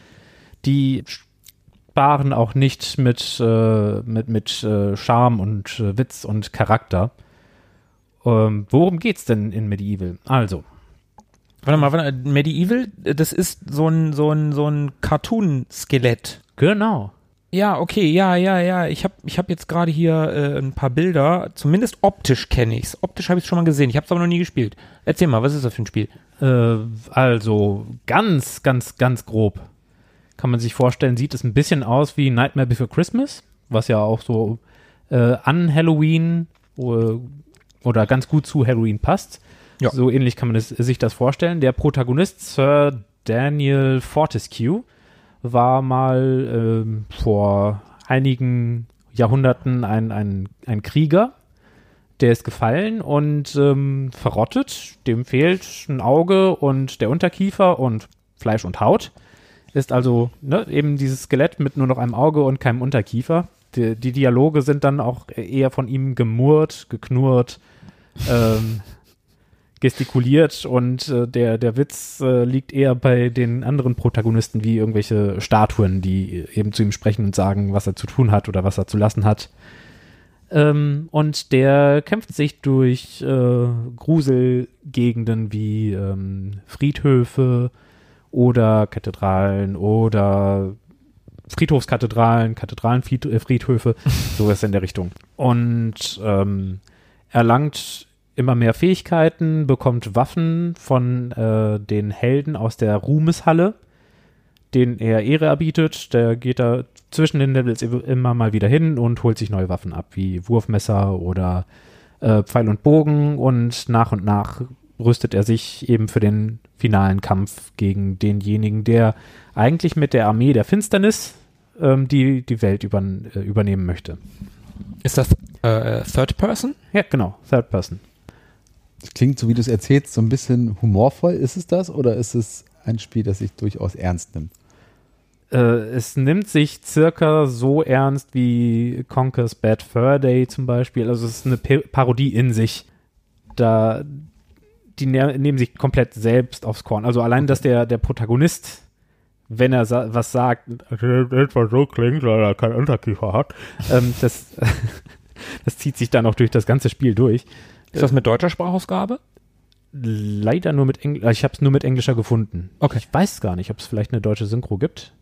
die sparen auch nicht mit, äh, mit, mit äh, Charme und äh, Witz und Charakter. Ähm, worum geht's denn in Medieval? Also, Warte mal, warte, mal, Medieval, das ist so ein, so ein, so ein Cartoon-Skelett. genau. Ja, okay, ja, ja, ja. Ich habe ich hab jetzt gerade hier äh, ein paar Bilder. Zumindest optisch kenne ich's. Optisch habe ich schon mal gesehen. Ich habe es aber noch nie gespielt. Erzähl mal, was ist das für ein Spiel? Äh, also ganz, ganz, ganz grob kann man sich vorstellen, sieht es ein bisschen aus wie Nightmare Before Christmas, was ja auch so äh, an Halloween äh, oder ganz gut zu Halloween passt. Ja. So ähnlich kann man es, sich das vorstellen. Der Protagonist, Sir Daniel Fortescue, war mal ähm, vor einigen Jahrhunderten ein, ein, ein Krieger, der ist gefallen und ähm, verrottet. Dem fehlt ein Auge und der Unterkiefer und Fleisch und Haut. Ist also ne, eben dieses Skelett mit nur noch einem Auge und keinem Unterkiefer. Die, die Dialoge sind dann auch eher von ihm gemurrt, geknurrt, ähm, gestikuliert und äh, der, der Witz äh, liegt eher bei den anderen Protagonisten wie irgendwelche Statuen, die eben zu ihm sprechen und sagen, was er zu tun hat oder was er zu lassen hat. Ähm, und der kämpft sich durch äh, Gruselgegenden wie ähm, Friedhöfe oder Kathedralen oder Friedhofskathedralen, Kathedralenfriedhöfe, sowas in der Richtung. Und ähm, erlangt immer mehr Fähigkeiten, bekommt Waffen von äh, den Helden aus der Ruhmeshalle, denen er Ehre erbietet. Der geht da zwischen den Levels immer mal wieder hin und holt sich neue Waffen ab, wie Wurfmesser oder äh, Pfeil und Bogen. Und nach und nach rüstet er sich eben für den finalen Kampf gegen denjenigen, der eigentlich mit der Armee der Finsternis ähm, die, die Welt übern, äh, übernehmen möchte. Ist das äh, Third Person? Ja, genau, Third Person. Das klingt, so wie du es erzählst, so ein bisschen humorvoll. Ist es das oder ist es ein Spiel, das sich durchaus ernst nimmt? Äh, es nimmt sich circa so ernst wie Conker's Bad Fur Day zum Beispiel. Also es ist eine P Parodie in sich. Da die ne nehmen sich komplett selbst aufs Korn. Also allein, dass der, der Protagonist, wenn er sa was sagt, etwa so klingt, weil er keinen Unterkiefer hat, ähm, das, das zieht sich dann auch durch das ganze Spiel durch. Ist das mit deutscher Sprachausgabe? Leider nur mit Englisch, ich habe es nur mit englischer gefunden. Okay. Ich weiß gar nicht, ob es vielleicht eine deutsche Synchro gibt.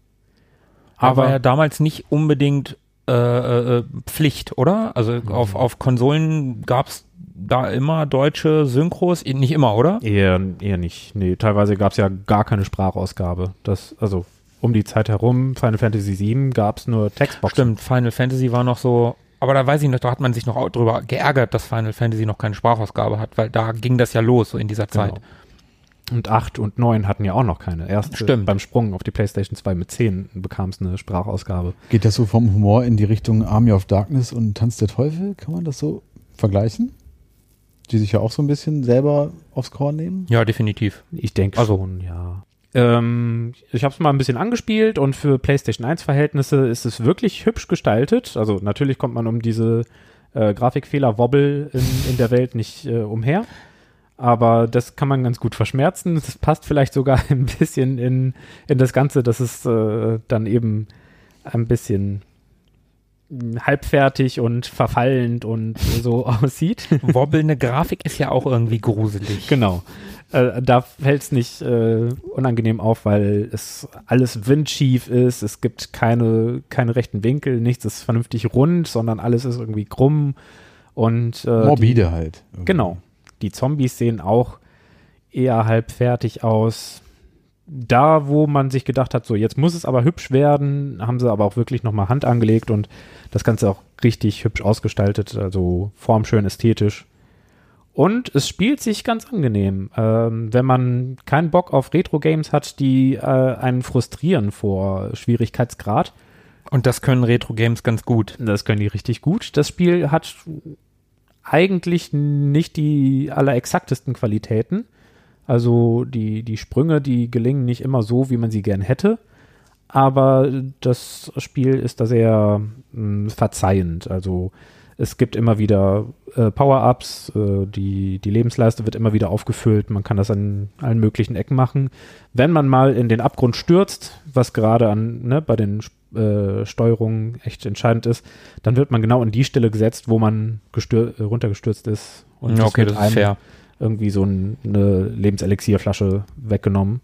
Aber Aber ja damals nicht unbedingt äh, äh, Pflicht, oder? Also auf, auf Konsolen gab es da immer deutsche Synchros? Nicht immer, oder? Eher, eher nicht. Nee, teilweise gab es ja gar keine Sprachausgabe. Das, also um die Zeit herum, Final Fantasy VII gab es nur Textboxen. Stimmt, Final Fantasy war noch so, aber da weiß ich noch, da hat man sich noch drüber geärgert, dass Final Fantasy noch keine Sprachausgabe hat, weil da ging das ja los, so in dieser Zeit. Genau. Und 8 und 9 hatten ja auch noch keine. Erst äh, Stimmt. beim Sprung auf die PlayStation 2 mit 10 bekam es eine Sprachausgabe. Geht das so vom Humor in die Richtung Army of Darkness und Tanz der Teufel? Kann man das so vergleichen? Die sich ja auch so ein bisschen selber aufs Korn nehmen? Ja, definitiv. Ich denke Also- schon, ja. Ähm, ich habe es mal ein bisschen angespielt und für PlayStation 1 Verhältnisse ist es wirklich hübsch gestaltet. Also natürlich kommt man um diese äh, Grafikfehler-Wobble in, in der Welt nicht äh, umher. Aber das kann man ganz gut verschmerzen. Das passt vielleicht sogar ein bisschen in, in das Ganze, dass es äh, dann eben ein bisschen halbfertig und verfallend und so aussieht. Wobbelnde Grafik ist ja auch irgendwie gruselig. Genau. Äh, da fällt es nicht äh, unangenehm auf, weil es alles windschief ist. Es gibt keine, keine rechten Winkel, nichts ist vernünftig rund, sondern alles ist irgendwie krumm. Und äh, Morbide halt. Die, genau. Die Zombies sehen auch eher halbfertig aus. Da, wo man sich gedacht hat, so jetzt muss es aber hübsch werden, haben sie aber auch wirklich nochmal Hand angelegt und das Ganze auch richtig hübsch ausgestaltet, also formschön ästhetisch. Und es spielt sich ganz angenehm. Ähm, wenn man keinen Bock auf Retro-Games hat, die äh, einen frustrieren vor eigentlich nicht die allerexaktesten Qualitäten. Also die, die Sprünge, die gelingen nicht immer so, wie man sie gern hätte. Aber das Spiel ist da sehr mh, verzeihend. Also es gibt immer wieder äh, Power-Ups, äh, die, die Lebensleiste wird immer wieder aufgefüllt, man kann das an allen möglichen Ecken machen. Wenn man mal in den Abgrund stürzt, was gerade an, ne, bei den äh, Steuerungen echt entscheidend ist, dann wird man genau an die Stelle gesetzt, wo man äh, runtergestürzt ist. Und Ja, okay, wird das ist fair. irgendwie so ein, eine Lebenselixierflasche weggenommen.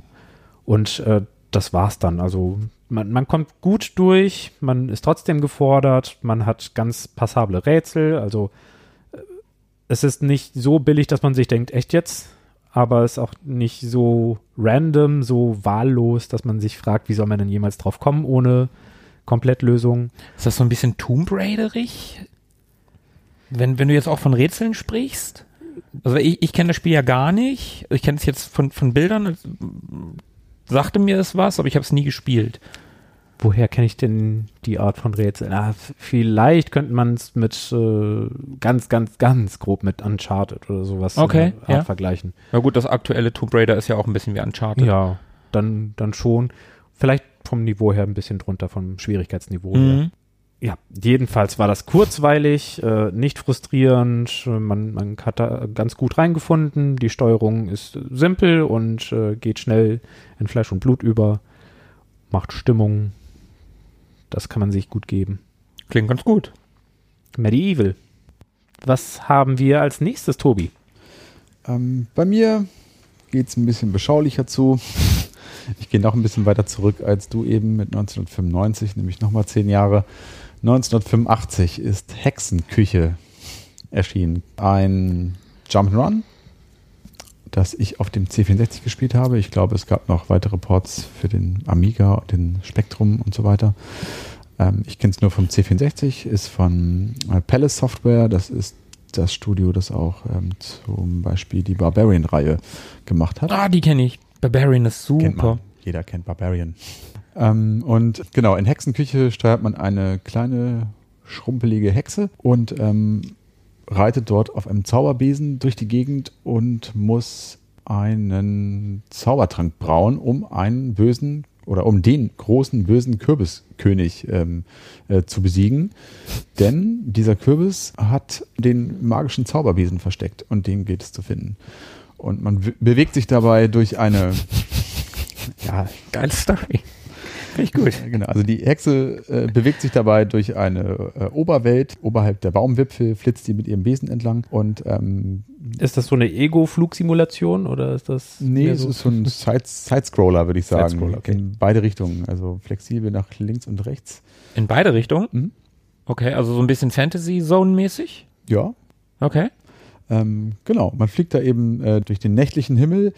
Und äh, das war's dann. Also man, man kommt gut durch, man ist trotzdem gefordert, man hat ganz passable Rätsel. Also äh, es ist nicht so billig, dass man sich denkt, echt jetzt? Aber es ist auch nicht so random, so wahllos, dass man sich fragt, wie soll man denn jemals drauf kommen ohne Komplettlösung. Ist das so ein bisschen Tomb Raiderig? Wenn, wenn du jetzt auch von Rätseln sprichst? Also ich, ich kenne das Spiel ja gar nicht. Ich kenne es jetzt von, von Bildern. Sagte mir es was, aber ich habe es nie gespielt. Woher kenne ich denn die Art von Rätseln? Ah, f- vielleicht könnte man es mit äh, ganz, ganz, ganz grob mit Uncharted oder sowas in Okay, ja. vergleichen. Na gut, das aktuelle Tomb Raider ist ja auch ein bisschen wie Uncharted. Ja, dann, dann schon. Vielleicht vom Niveau her ein bisschen drunter, vom Schwierigkeitsniveau her. Ja, jedenfalls war das kurzweilig, äh, nicht frustrierend. Man, man hat da ganz gut reingefunden. Die Steuerung ist simpel und äh, geht schnell in Fleisch und Blut über. Macht Stimmung. Das kann man sich gut geben. Klingt ganz gut. Medieval. Was haben wir als nächstes, Tobi? Ähm, bei mir geht es ein bisschen beschaulicher zu. Ich gehe noch ein bisschen weiter zurück als du eben mit 1995, nämlich nochmal zehn Jahre. 1985 ist Hexenküche erschienen. Ein Jump'n'Run, das ich auf dem C64 gespielt habe. Ich glaube, es gab noch weitere Ports für den Amiga, den Spectrum und so weiter. Ähm, ich kenne es nur vom C64, ist von äh, Palace Software. Das ist das Studio, das auch ähm, zum Beispiel die Barbarian-Reihe gemacht hat. Ah, die kenne ich. Barbarian ist Kennt super. Jeder kennt Barbarian. Ähm, und genau, in Hexenküche steuert man eine kleine, schrumpelige Hexe und ähm, reitet dort auf einem Zauberbesen durch die Gegend und muss einen Zaubertrank brauen, um einen bösen oder um den großen bösen Kürbiskönig ähm, äh, zu besiegen. Denn dieser Kürbis hat den magischen Zauberbesen versteckt und den geht es zu finden. Und man bewegt sich dabei durch eine ja, Geile Story. Finde ich gut. Genau, also die Hexe äh, bewegt sich dabei durch eine äh, Oberwelt. Oberhalb der Baumwipfel flitzt sie mit ihrem Besen entlang. Und ähm, Ist das so eine Ego-Flugsimulation oder ist das? nee, mehr es ist so ein Side Sidescroller, würde ich sagen. Okay. In beide Richtungen, also flexibel nach links und rechts. In beide Richtungen? Mhm. Okay, also so ein bisschen Fantasy-Zone-mäßig? Ja, Okay. Ähm, genau, man fliegt da eben äh, durch den nächtlichen Himmel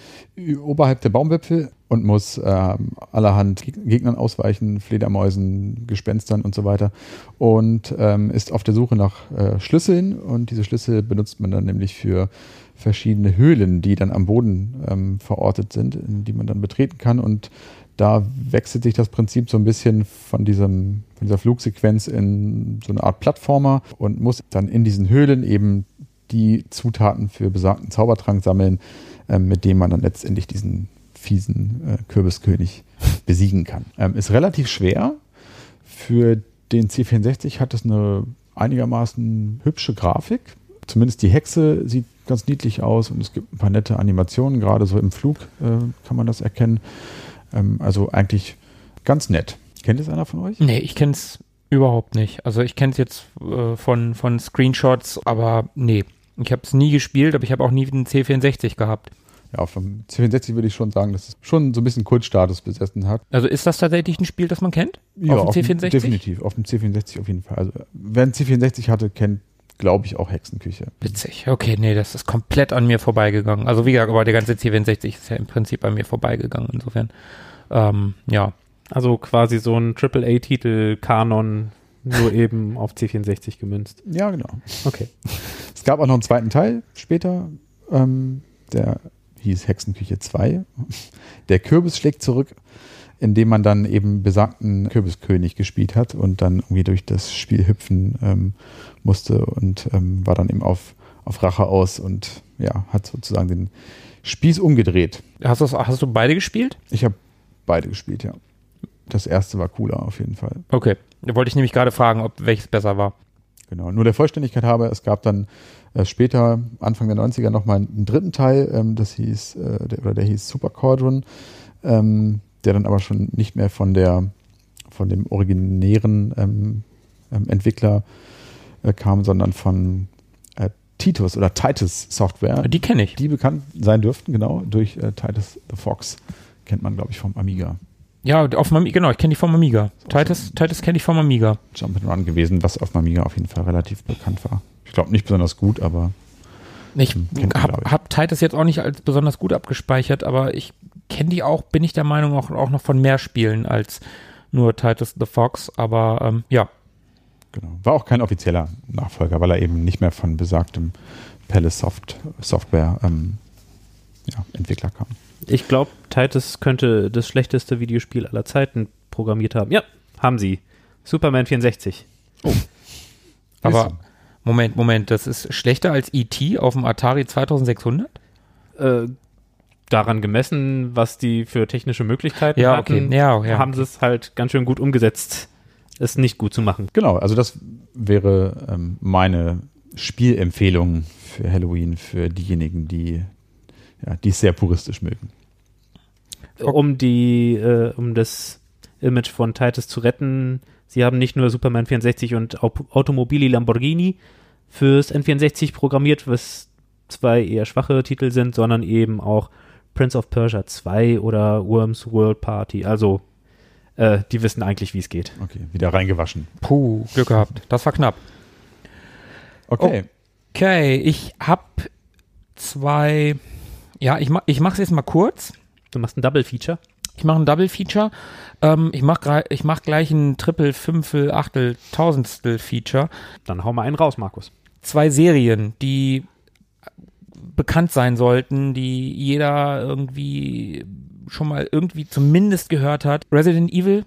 oberhalb der Baumwipfel und muss ähm, allerhand Geg- Gegnern ausweichen, Fledermäusen, Gespenstern und so weiter und ähm, ist auf der Suche nach äh, Schlüsseln und diese Schlüssel benutzt man dann nämlich für verschiedene Höhlen, die dann am Boden ähm, verortet sind, in die man dann betreten kann und da wechselt sich das Prinzip so ein bisschen von diesem von dieser Flugsequenz in so eine Art Plattformer und muss dann in diesen Höhlen eben die Zutaten für besagten Zaubertrank sammeln, ähm, mit dem man dann letztendlich diesen fiesen äh, Kürbiskönig besiegen kann. Ähm, ist relativ schwer. Für den C64 hat es eine einigermaßen hübsche Grafik. Zumindest die Hexe sieht ganz niedlich aus und es gibt ein paar nette Animationen, gerade so im Flug äh, kann man das erkennen. Ähm, also eigentlich ganz nett. Kennt es einer von euch? Nee, ich kenne es überhaupt nicht. Also ich kenne es jetzt äh, von, von Screenshots, aber nee. Ich habe es nie gespielt, aber ich habe auch nie einen C64 gehabt. Ja, vom C64 würde ich schon sagen, dass es schon so ein bisschen Kultstatus besessen hat. Also ist das tatsächlich ein Spiel, das man kennt? Ja, auf dem C64? definitiv, auf dem C64 auf jeden Fall. Also wer einen C64 hatte, kennt, glaube ich, auch Hexenküche. Witzig. Okay, nee, das ist komplett an mir vorbeigegangen. Also wie gesagt, aber der ganze C64 ist ja im Prinzip an mir vorbeigegangen. Insofern, ähm, ja. Also quasi so ein AAA-Titel-Kanon, nur eben auf C64 gemünzt. Ja, genau. Okay. Es gab auch noch einen zweiten Teil später, ähm, der hieß Hexenküche 2. Der Kürbis schlägt zurück, indem man dann eben besagten Kürbiskönig gespielt hat und dann irgendwie durch das Spiel hüpfen ähm, musste und ähm, war dann eben auf, auf Rache aus und ja, hat sozusagen den Spieß umgedreht. Hast, hast du beide gespielt? Ich habe beide gespielt, ja. Das erste war cooler auf jeden Fall. Okay. Da wollte ich nämlich gerade fragen, ob welches besser war. Genau. Nur der Vollständigkeit habe, es gab dann äh, später, Anfang der 90er, nochmal einen dritten Teil, ähm, das hieß, äh, der, oder der hieß Super Quadrant, ähm, der dann aber schon nicht mehr von der, von dem originären ähm, ähm, Entwickler äh, kam, sondern von äh, Titus oder Titus Software, Die kenne ich. die bekannt sein dürften, genau, durch äh, Titus the Fox. Kennt man, glaube ich, vom Amiga. Ja, auf Ami- genau, ich kenne die vom Amiga. Titus, Titus kenne ich vom Amiga. Jump'n'Run gewesen, was auf Amiga auf jeden Fall relativ bekannt war. Ich glaube nicht besonders gut, aber Ich Hm, habe hab Titus jetzt auch nicht als besonders gut abgespeichert, aber ich kenne die auch, bin ich der Meinung, auch, auch noch von mehr Spielen als nur Titus the Fox. Aber ähm, ja, Genau. War auch kein offizieller Nachfolger, weil er eben nicht mehr von besagtem Palace Soft Software ähm, ja, Entwickler kam. Ich glaube, Titus könnte das schlechteste Videospiel aller Zeiten programmiert haben. Ja, haben sie. Superman 64. aber so. Moment, Moment, das ist schlechter als E.T. auf dem Atari 2600? Äh, daran gemessen, was die für technische Möglichkeiten Ja, hatten, okay. Ja, ja. haben sie es halt ganz schön gut umgesetzt, es nicht gut zu machen. Genau, also das wäre ähm, meine Spielempfehlung für Halloween für diejenigen, die ja, die es sehr puristisch mögen. Um die, äh, um das Image von Titus zu retten, sie haben nicht nur Superman 64 und Au- Automobili Lamborghini fürs N64 programmiert, was zwei eher schwache Titel sind, sondern eben auch Prince of Persia 2 oder Worms World Party. Also, äh, die wissen eigentlich, wie es geht. Okay, wieder reingewaschen. Puh, Glück gehabt. Das war knapp. Okay. Okay, ich habe zwei. Ja, ich, mach, ich mache es jetzt mal kurz. Du machst ein Double Feature. Ich mache ein Double Feature. Ähm, ich mache ich mach gleich ein Triple, Fünftel, Achtel, Tausendstel Feature. Dann hau mal einen raus, Markus. Zwei Serien, die bekannt sein sollten, die jeder irgendwie schon mal irgendwie zumindest gehört hat. Resident Evil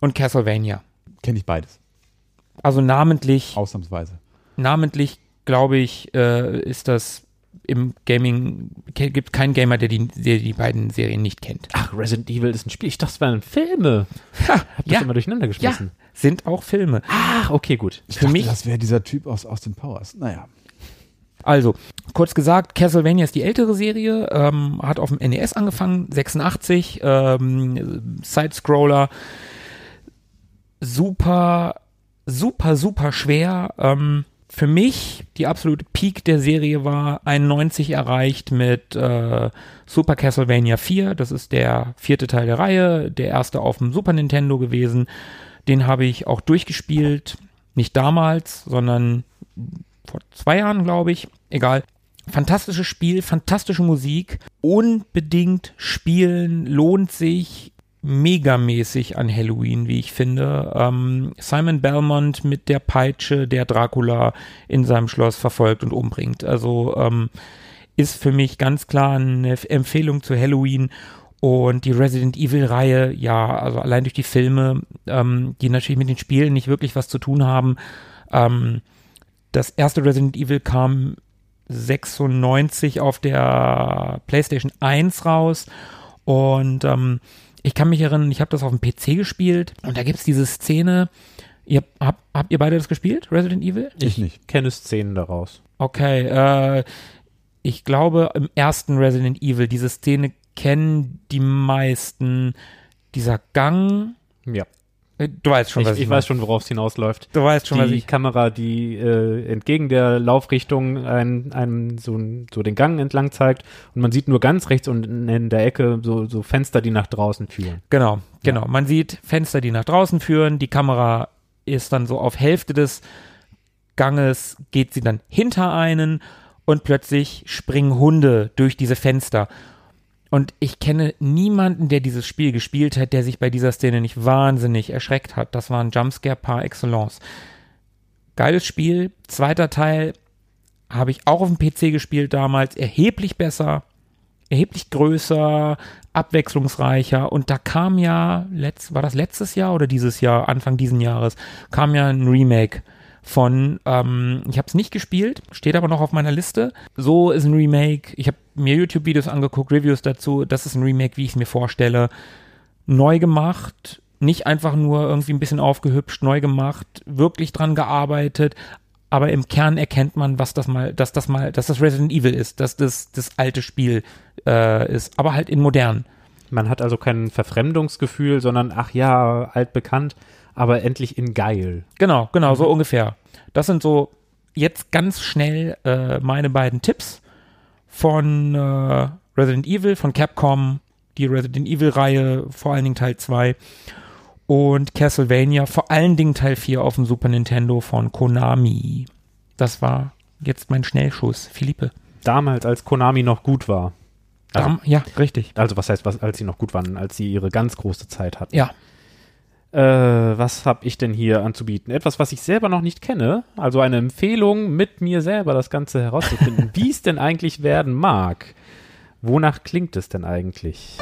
und Castlevania. Kenne ich beides. Also namentlich Ausnahmsweise. namentlich, glaube ich, äh, ist das im Gaming, gibt keinen Gamer, der die, der die beiden Serien nicht kennt. Ach, Resident Evil ist ein Spiel. Ich dachte, es waren Filme. Ha, Hab das ja, immer durcheinander ja, geschmissen. sind auch Filme. Ach, okay, gut. Ich Für dachte, mich- das wäre dieser Typ aus Austin Powers. Naja. Also, kurz gesagt, Castlevania ist die ältere Serie, ähm, hat auf dem NES angefangen, 86, ähm, Side-Scroller, super, super, super schwer. Ähm, für mich die absolute Peak der Serie war 91 erreicht mit äh, Super Castlevania 4. Das ist der vierte Teil der Reihe, der erste auf dem Super Nintendo gewesen. Den habe ich auch durchgespielt, nicht damals, sondern vor zwei Jahren, glaube ich. Egal. Fantastisches Spiel, fantastische Musik. Unbedingt spielen lohnt sich megamäßig an Halloween, wie ich finde. Ähm, Simon Belmont mit der Peitsche, der Dracula in seinem Schloss verfolgt und umbringt. Also ähm, ist für mich ganz klar eine Empfehlung zu Halloween. Und die Resident Evil-Reihe, ja, also allein durch die Filme, ähm, die natürlich mit den Spielen nicht wirklich was zu tun haben. Ähm, das erste Resident Evil kam 96 auf der PlayStation 1 raus und ähm, ich kann mich erinnern, ich habe das auf dem PC gespielt und da gibt es diese Szene. Ihr, habt, habt ihr beide das gespielt, Resident Evil? Ich nicht. Kenne Szenen daraus. Okay, äh, ich glaube im ersten Resident Evil, diese Szene kennen die meisten. Dieser Gang, Ja. Äh, du weißt schon, Ich, was ich, ich, weiß schon, worauf es hinausläuft. Du weißt schon, was die ich. Kamera, die äh, entgegen der Laufrichtung einem, einem so, so den Gang entlang zeigt und man sieht nur ganz rechts unten in der Ecke so, so Fenster, die nach draußen führen. Genau, genau. Man sieht Fenster, die nach draußen führen. Die Kamera ist dann so auf Hälfte des Ganges, geht sie dann hinter einen und plötzlich springen Hunde durch diese Fenster. Und ich kenne niemanden, der dieses Spiel gespielt hat, der sich bei dieser Szene nicht wahnsinnig erschreckt hat. Das war ein Jumpscare par excellence. Geiles Spiel. Zweiter Teil habe ich auch auf dem PC gespielt damals. Erheblich besser, erheblich größer, abwechslungsreicher. Und da kam ja, war das letztes Jahr oder dieses Jahr, Anfang diesen Jahres, kam ja ein Remake von, ähm, ich habe es nicht gespielt, steht aber noch auf meiner Liste. So ist ein Remake. Ich habe mir YouTube-Videos angeguckt, Reviews dazu. Das ist ein Remake, wie ich es mir vorstelle. Neu gemacht, nicht einfach nur irgendwie ein bisschen aufgehübscht, neu gemacht, wirklich dran gearbeitet. Aber im Kern erkennt man, was das mal, dass das mal, dass das Resident Evil ist, dass das das alte Spiel äh, ist, aber halt in modern. Man hat also kein Verfremdungsgefühl, sondern ach ja, altbekannt, aber endlich in geil. Genau, genau, so ungefähr. Das sind so jetzt ganz schnell äh, meine beiden Tipps von äh, Resident Evil, von Capcom, die Resident Evil-Reihe, vor allen Dingen Teil 2 und Castlevania, vor allen Dingen Teil 4 auf dem Super Nintendo von Konami. Das war jetzt mein Schnellschuss. Philippe. Damals, als Konami noch gut war. Also, Dam- ja, richtig. also was heißt, was, als sie noch gut waren, als sie ihre ganz große Zeit hatten. Ja. Äh, was habe ich denn hier anzubieten? Etwas, was ich selber noch nicht kenne. Also eine Empfehlung, mit mir selber das Ganze herauszufinden, wie es denn eigentlich werden mag. Wonach klingt es denn eigentlich?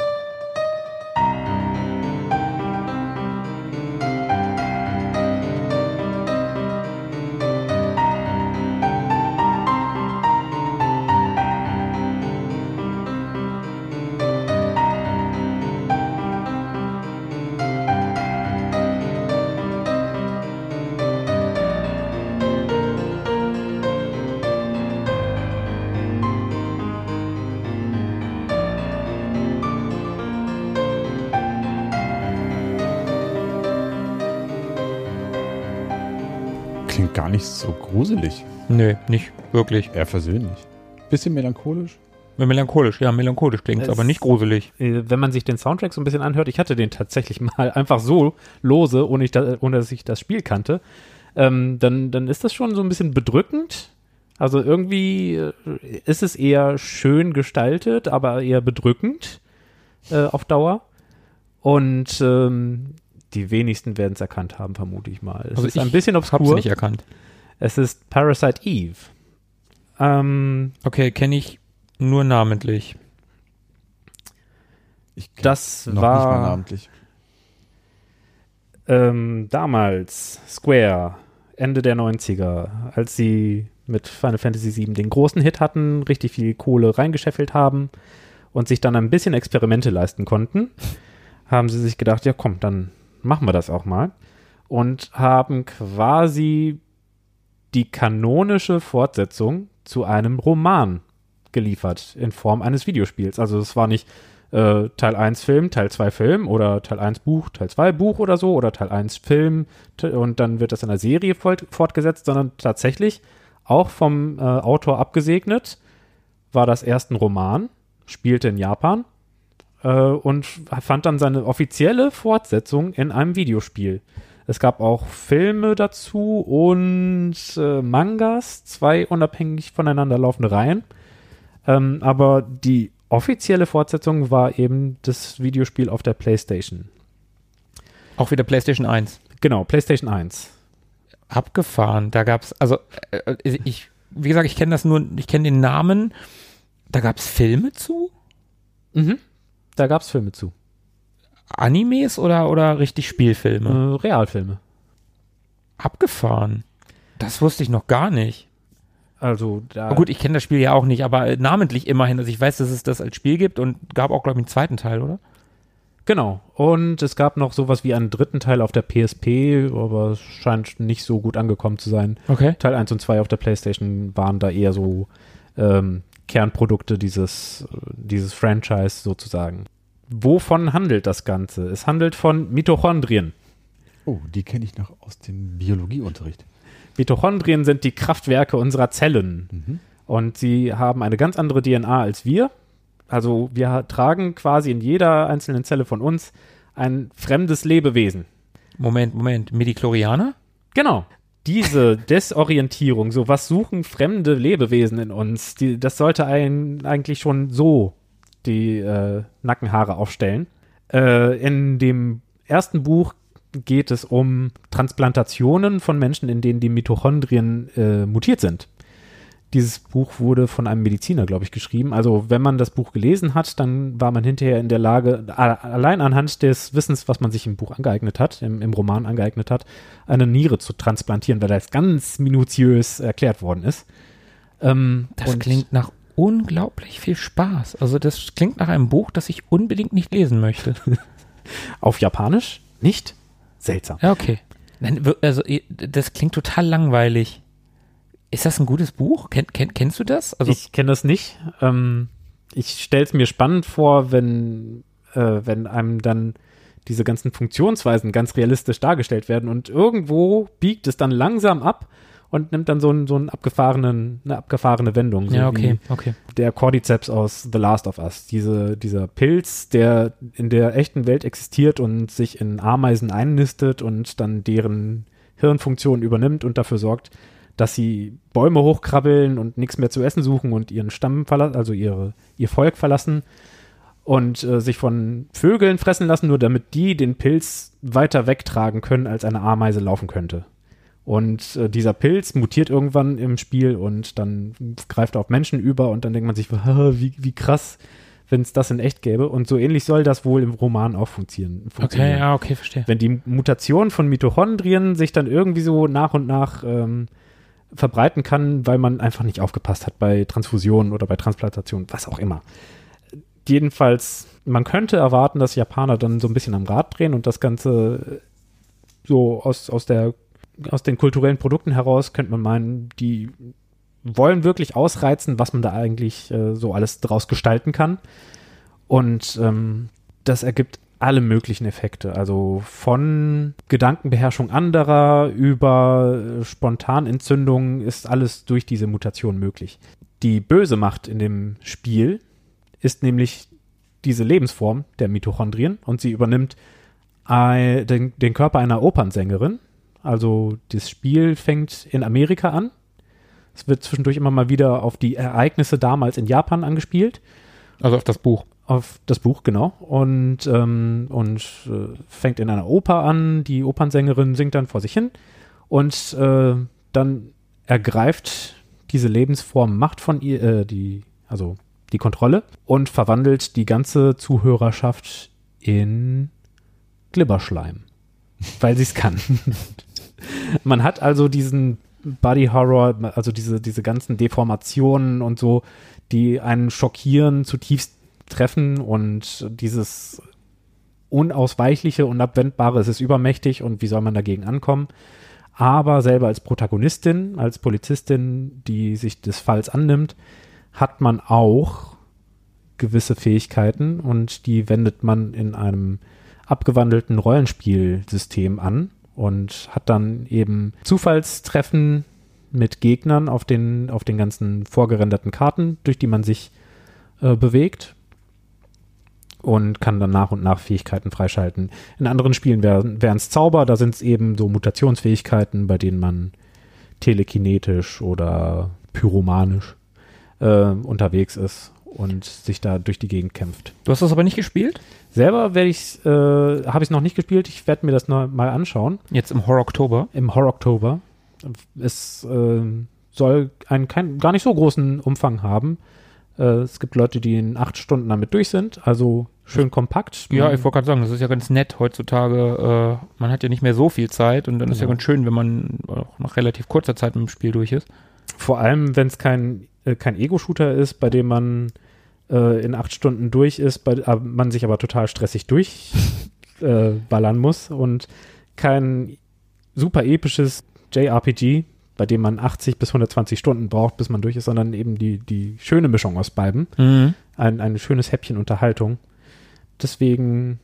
Gruselig. Nö, nicht wirklich. Eher versöhnlich. Bisschen melancholisch. Melancholisch, ja, melancholisch klingt Es- aber nicht gruselig. Äh, wenn man sich den Soundtrack so ein bisschen anhört, ich hatte den tatsächlich mal einfach so lose, ohne, ich da, ohne dass ich das Spiel kannte, ähm, dann, dann ist das schon so ein bisschen bedrückend. Also irgendwie äh, ist es eher schön gestaltet, aber eher bedrückend äh, auf Dauer. Und ähm, die wenigsten werden es erkannt haben, vermute ich mal. Es Also ist ein ich bisschen Hab's obskur. nicht erkannt. Es ist Parasite Eve. Ähm, Okay, kenne ich nur namentlich. Ich das noch nicht mal war namentlich. ähm, damals Square, Ende der 90er, als sie mit Final Fantasy VII den großen Hit hatten, richtig viel Kohle reingescheffelt haben und sich dann ein bisschen Experimente leisten konnten, haben sie sich gedacht, ja komm, dann machen wir das auch mal. Und haben quasi die kanonische Fortsetzung zu einem Roman geliefert in Form eines Videospiels. Also es war nicht äh, Teil 1 Film, Teil 2 Film oder Teil 1 Buch, Teil 2 Buch oder so oder Teil 1 Film und dann wird das in der Serie fort, fortgesetzt, sondern tatsächlich auch vom äh, Autor abgesegnet, war das erst ein Roman, spielte in Japan äh, und fand dann seine offizielle Fortsetzung in einem Videospiel. Es gab auch Filme dazu und äh, Mangas, zwei unabhängig voneinander laufende Reihen. Ähm, aber die offizielle Fortsetzung war eben das Videospiel auf der PlayStation. Auch wieder PlayStation 1. Genau, PlayStation 1. Abgefahren. Da gab's, also äh, äh, ich, wie gesagt, ich kenne das nur, ich kenne den Namen. Da gab's Filme zu? Mhm. Da gab es Filme zu. Animes oder, oder richtig Spielfilme? Äh, Realfilme. Abgefahren. Das wusste ich noch gar nicht. Also da. Aber gut, ich kenne das Spiel ja auch nicht, aber äh, namentlich immerhin. Also ich weiß, dass es das als Spiel gibt und gab auch, glaube ich, einen zweiten Teil, oder? Genau. Und es gab noch sowas wie einen dritten Teil auf der PSP, aber es scheint nicht so gut angekommen zu sein. Okay. Teil 1 und 2 auf der PlayStation waren da eher so ähm, Kernprodukte dieses, äh, dieses Franchise sozusagen. Wovon handelt das Ganze? Es handelt von Mitochondrien. Oh, die kenne ich noch aus dem Biologieunterricht. Mitochondrien sind die Kraftwerke unserer Zellen. Und sie haben eine ganz andere DNA als wir. Also wir tragen quasi in jeder einzelnen Zelle von uns ein fremdes Lebewesen. Moment, Moment. Medichlorianer? Genau. Diese Desorientierung, so was suchen fremde Lebewesen in uns, die, das sollte einen eigentlich schon so die äh, Nackenhaare aufstellen. Äh, in dem ersten Buch geht es um Transplantationen von Menschen, in denen die Mitochondrien äh, mutiert sind. Dieses Buch wurde von einem Mediziner, glaube ich, geschrieben. Also wenn man das Buch gelesen hat, dann war man hinterher in der Lage, allein anhand des Wissens, was man sich im Buch angeeignet hat, im, im Roman angeeignet hat, eine Niere zu transplantieren, weil das ganz minutiös erklärt worden ist. Ähm, das klingt nach unglaublich viel Spaß. Also das klingt nach einem Buch, das ich unbedingt nicht lesen möchte. Auf Japanisch? Nicht? Seltsam. Ja, okay. Also das klingt total langweilig. Ist das ein gutes Buch? Ken, ken, kennst du das? Also ich kenne das nicht. Ähm, ich stelle es mir spannend vor, wenn, äh, wenn einem dann diese ganzen Funktionsweisen ganz realistisch dargestellt werden und irgendwo biegt es dann langsam ab und nimmt dann so, einen, so einen abgefahrenen, eine abgefahrene Wendung. So ja, okay, okay. Der Cordyceps aus The Last of Us. Diese, dieser Pilz, der in der echten Welt existiert und sich in Ameisen einnistet und dann deren Hirnfunktion übernimmt und dafür sorgt, dass sie Bäume hochkrabbeln und nichts mehr zu essen suchen und ihren Stamm verlassen, also ihre, ihr Volk verlassen und äh, sich von Vögeln fressen lassen, nur damit die den Pilz weiter wegtragen können, als eine Ameise laufen könnte. Und äh, dieser Pilz mutiert irgendwann im Spiel und dann greift er auf Menschen über und dann denkt man sich, wie, wie krass, wenn es das in echt gäbe. Und so ähnlich soll das wohl im Roman auch funktionieren. Okay, ja, okay, verstehe. Wenn die Mutation von Mitochondrien sich dann irgendwie so nach und nach ähm, verbreiten kann, weil man einfach nicht aufgepasst hat bei Transfusionen oder bei Transplantationen, was auch immer. Jedenfalls, man könnte erwarten, dass Japaner dann so ein bisschen am Rad drehen und das Ganze so aus, aus, der, aus den kulturellen Produkten heraus könnte man meinen, die wollen wirklich ausreizen, was man da eigentlich äh, so alles draus gestalten kann. Und ähm, das ergibt alle möglichen Effekte. Also von Gedankenbeherrschung anderer über äh, Spontanentzündungen ist alles durch diese Mutation möglich. Die böse Macht in dem Spiel ist nämlich diese Lebensform der Mitochondrien und sie übernimmt ein, den, den Körper einer Opernsängerin. Also das Spiel fängt in Amerika an. Es wird zwischendurch immer mal wieder auf die Ereignisse damals in Japan angespielt. Also auf das Buch auf das Buch, genau. Und, ähm, und äh, fängt in einer Oper an. Die Opernsängerin singt dann vor sich hin. Und äh, dann ergreift diese Lebensform Macht von ihr, äh, die, also die Kontrolle und verwandelt die ganze Zuhörerschaft in Glibberschleim. weil sie es kann. Man hat also diesen Body Horror, also diese, diese ganzen Deformationen und so, die einen schockieren, zutiefst treffen und dieses Unausweichliche, Unabwendbare, es ist übermächtig und wie soll man dagegen ankommen? Aber selber als Protagonistin, als Polizistin, die sich des Falls annimmt, hat man auch gewisse Fähigkeiten und die wendet man in einem abgewandelten Rollenspielsystem an und hat dann eben Zufallstreffen mit Gegnern auf den, auf den ganzen vorgerenderten Karten, durch die man sich äh, bewegt und kann dann nach und nach Fähigkeiten freischalten. In anderen Spielen wären es Zauber, da sind es eben so Mutationsfähigkeiten, bei denen man telekinetisch oder pyromanisch äh, unterwegs ist und sich da durch die Gegend kämpft. Du hast das aber nicht gespielt? Selber werde ich äh, habe ich es noch nicht gespielt. Ich werde mir das noch mal anschauen. Jetzt im Horror Oktober. Im Horror Oktober. Es äh, soll einen kein, gar nicht so großen Umfang haben. Äh, es gibt Leute, die in acht Stunden damit durch sind. Also schön kompakt. Ja, ich wollte gerade sagen, das ist ja ganz nett heutzutage. Äh, man hat ja nicht mehr so viel Zeit und dann ist ja ganz schön, wenn man auch nach relativ kurzer Zeit mit dem Spiel durch ist. Vor allem, wenn es kein, äh, kein Ego-Shooter ist, bei dem man äh, in acht Stunden durch ist, bei, äh, man sich aber total stressig durchballern äh, muss und kein super episches JRPG, bei dem man 80 bis 120 Stunden braucht, bis man durch ist, sondern eben die, die schöne Mischung aus beiden. Mhm. Ein, ein schönes Häppchen Unterhaltung. Deswegen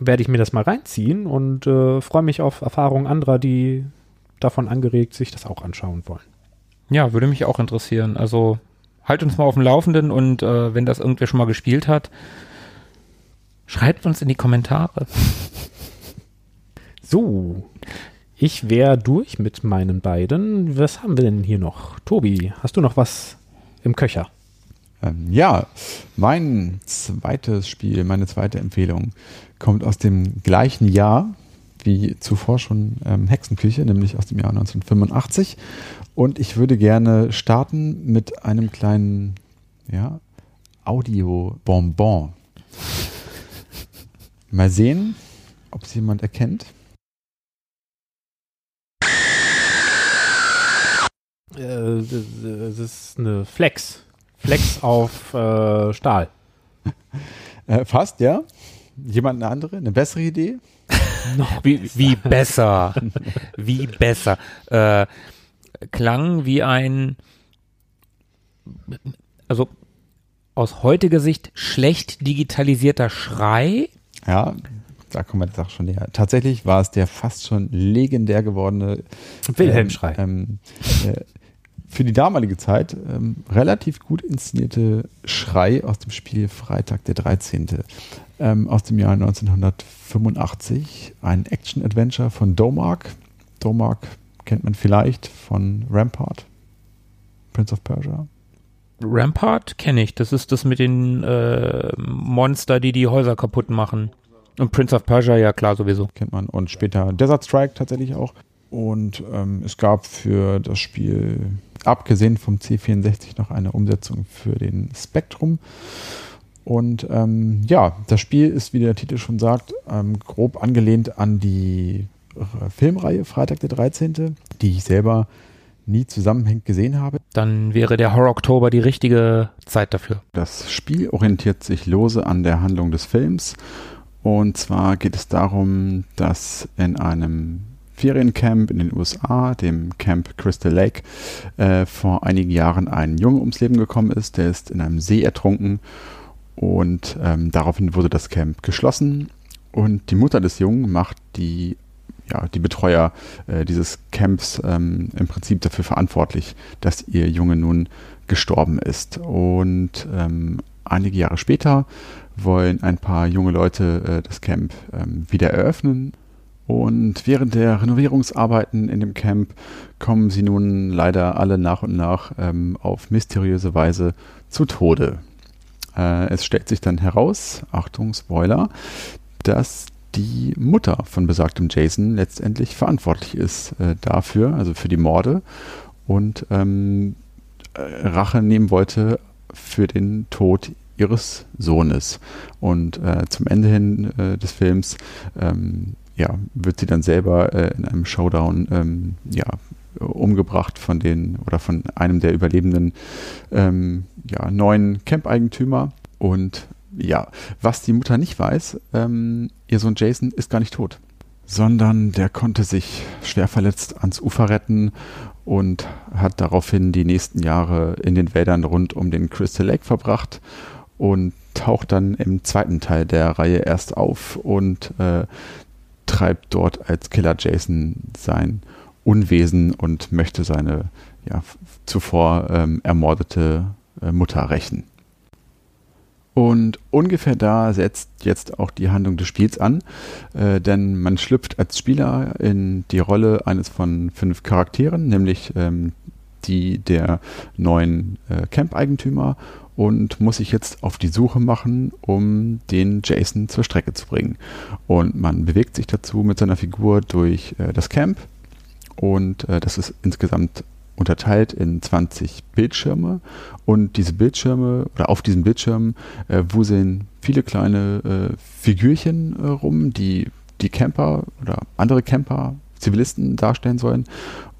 werde ich mir das mal reinziehen und äh, freue mich auf Erfahrungen anderer, die davon angeregt sich das auch anschauen wollen. Ja, würde mich auch interessieren. Also halt uns mal auf dem Laufenden und äh, wenn das irgendwer schon mal gespielt hat, schreibt uns in die Kommentare. So, ich wäre durch mit meinen beiden. Was haben wir denn hier noch? Tobi, hast du noch was im Köcher? Ähm, ja, mein zweites Spiel, meine zweite Empfehlung kommt aus dem gleichen Jahr, wie zuvor schon ähm, Hexenküche, nämlich aus dem Jahr 1985. Und ich würde gerne starten mit einem kleinen ja, Audio-Bonbon. Mal sehen, ob es jemand erkennt. Äh, das ist eine Flex. Flex auf äh, Stahl. Äh, fast, ja. Jemand eine andere, eine bessere Idee? Wie, wie besser. wie besser. Äh, klang wie ein, also aus heutiger Sicht schlecht digitalisierter Schrei. Ja, da kommen wir der Sache schon näher. Tatsächlich war es der fast schon legendär gewordene Wilhelm-Schrei. Ähm, äh, für die damalige Zeit ähm, relativ gut inszenierte Schrei aus dem Spiel Freitag der 13. Ähm, aus dem Jahr 1985. Ein Action-Adventure von Domark. Domark kennt man vielleicht von Rampart, Prince of Persia. Rampart kenne ich. Das ist das mit den äh, Monster, die die Häuser kaputt machen. Und Prince of Persia, ja klar, sowieso. Kennt man. Und später Desert Strike tatsächlich auch. Und ähm, es gab für das Spiel, abgesehen vom C64, noch eine Umsetzung für den Spectrum. Und ähm, ja, das Spiel ist, wie der Titel schon sagt, ähm, grob angelehnt an die Filmreihe Freitag der 13., die ich selber nie zusammenhängend gesehen habe. Dann wäre der Horror Oktober die richtige Zeit dafür. Das Spiel orientiert sich lose an der Handlung des Films. Und zwar geht es darum, dass in einem Feriencamp in den USA, dem Camp Crystal Lake, äh, vor einigen Jahren ein Junge ums Leben gekommen ist. Der ist in einem See ertrunken und ähm, daraufhin wurde das Camp geschlossen. Und die Mutter des Jungen macht die ja, die Betreuer äh, dieses Camps ähm, im Prinzip dafür verantwortlich, dass ihr Junge nun gestorben ist. Und ähm, einige Jahre später wollen ein paar junge Leute äh, das Camp ähm, wieder eröffnen. Und während der Renovierungsarbeiten in dem Camp kommen sie nun leider alle nach und nach ähm, auf mysteriöse Weise zu Tode. Äh, es stellt sich dann heraus, Achtung, Spoiler, dass die Mutter von besagtem Jason letztendlich verantwortlich ist äh, dafür, also für die Morde und ähm, äh, Rache nehmen wollte für den Tod ihres Sohnes. Und äh, zum Ende hin äh, des Films ähm, ja, wird sie dann selber äh, in einem Showdown ähm, ja, umgebracht von den oder von einem der überlebenden ähm, ja, neuen Camp-Eigentümer. Und ja, was die Mutter nicht weiß, ähm, ihr Sohn Jason ist gar nicht tot, sondern der konnte sich schwer verletzt ans Ufer retten und hat daraufhin die nächsten Jahre in den Wäldern rund um den Crystal Lake verbracht und taucht dann im zweiten Teil der Reihe erst auf und äh, treibt dort als Killer Jason sein Unwesen und möchte seine ja, zuvor ähm, ermordete äh, Mutter rächen. Und ungefähr da setzt jetzt auch die Handlung des Spiels an, äh, denn man schlüpft als Spieler in die Rolle eines von fünf Charakteren, nämlich ähm, die der neuen äh, Camp-Eigentümer und muss sich jetzt auf die Suche machen, um den Jason zur Strecke zu bringen. Und man bewegt sich dazu mit seiner Figur durch äh, das Camp und äh, das ist insgesamt unterteilt in 20 Bildschirme und diese Bildschirme oder auf diesen Bildschirmen äh, wuseln viele kleine äh, Figürchen äh, rum, die die Camper oder andere Camper, Zivilisten darstellen sollen.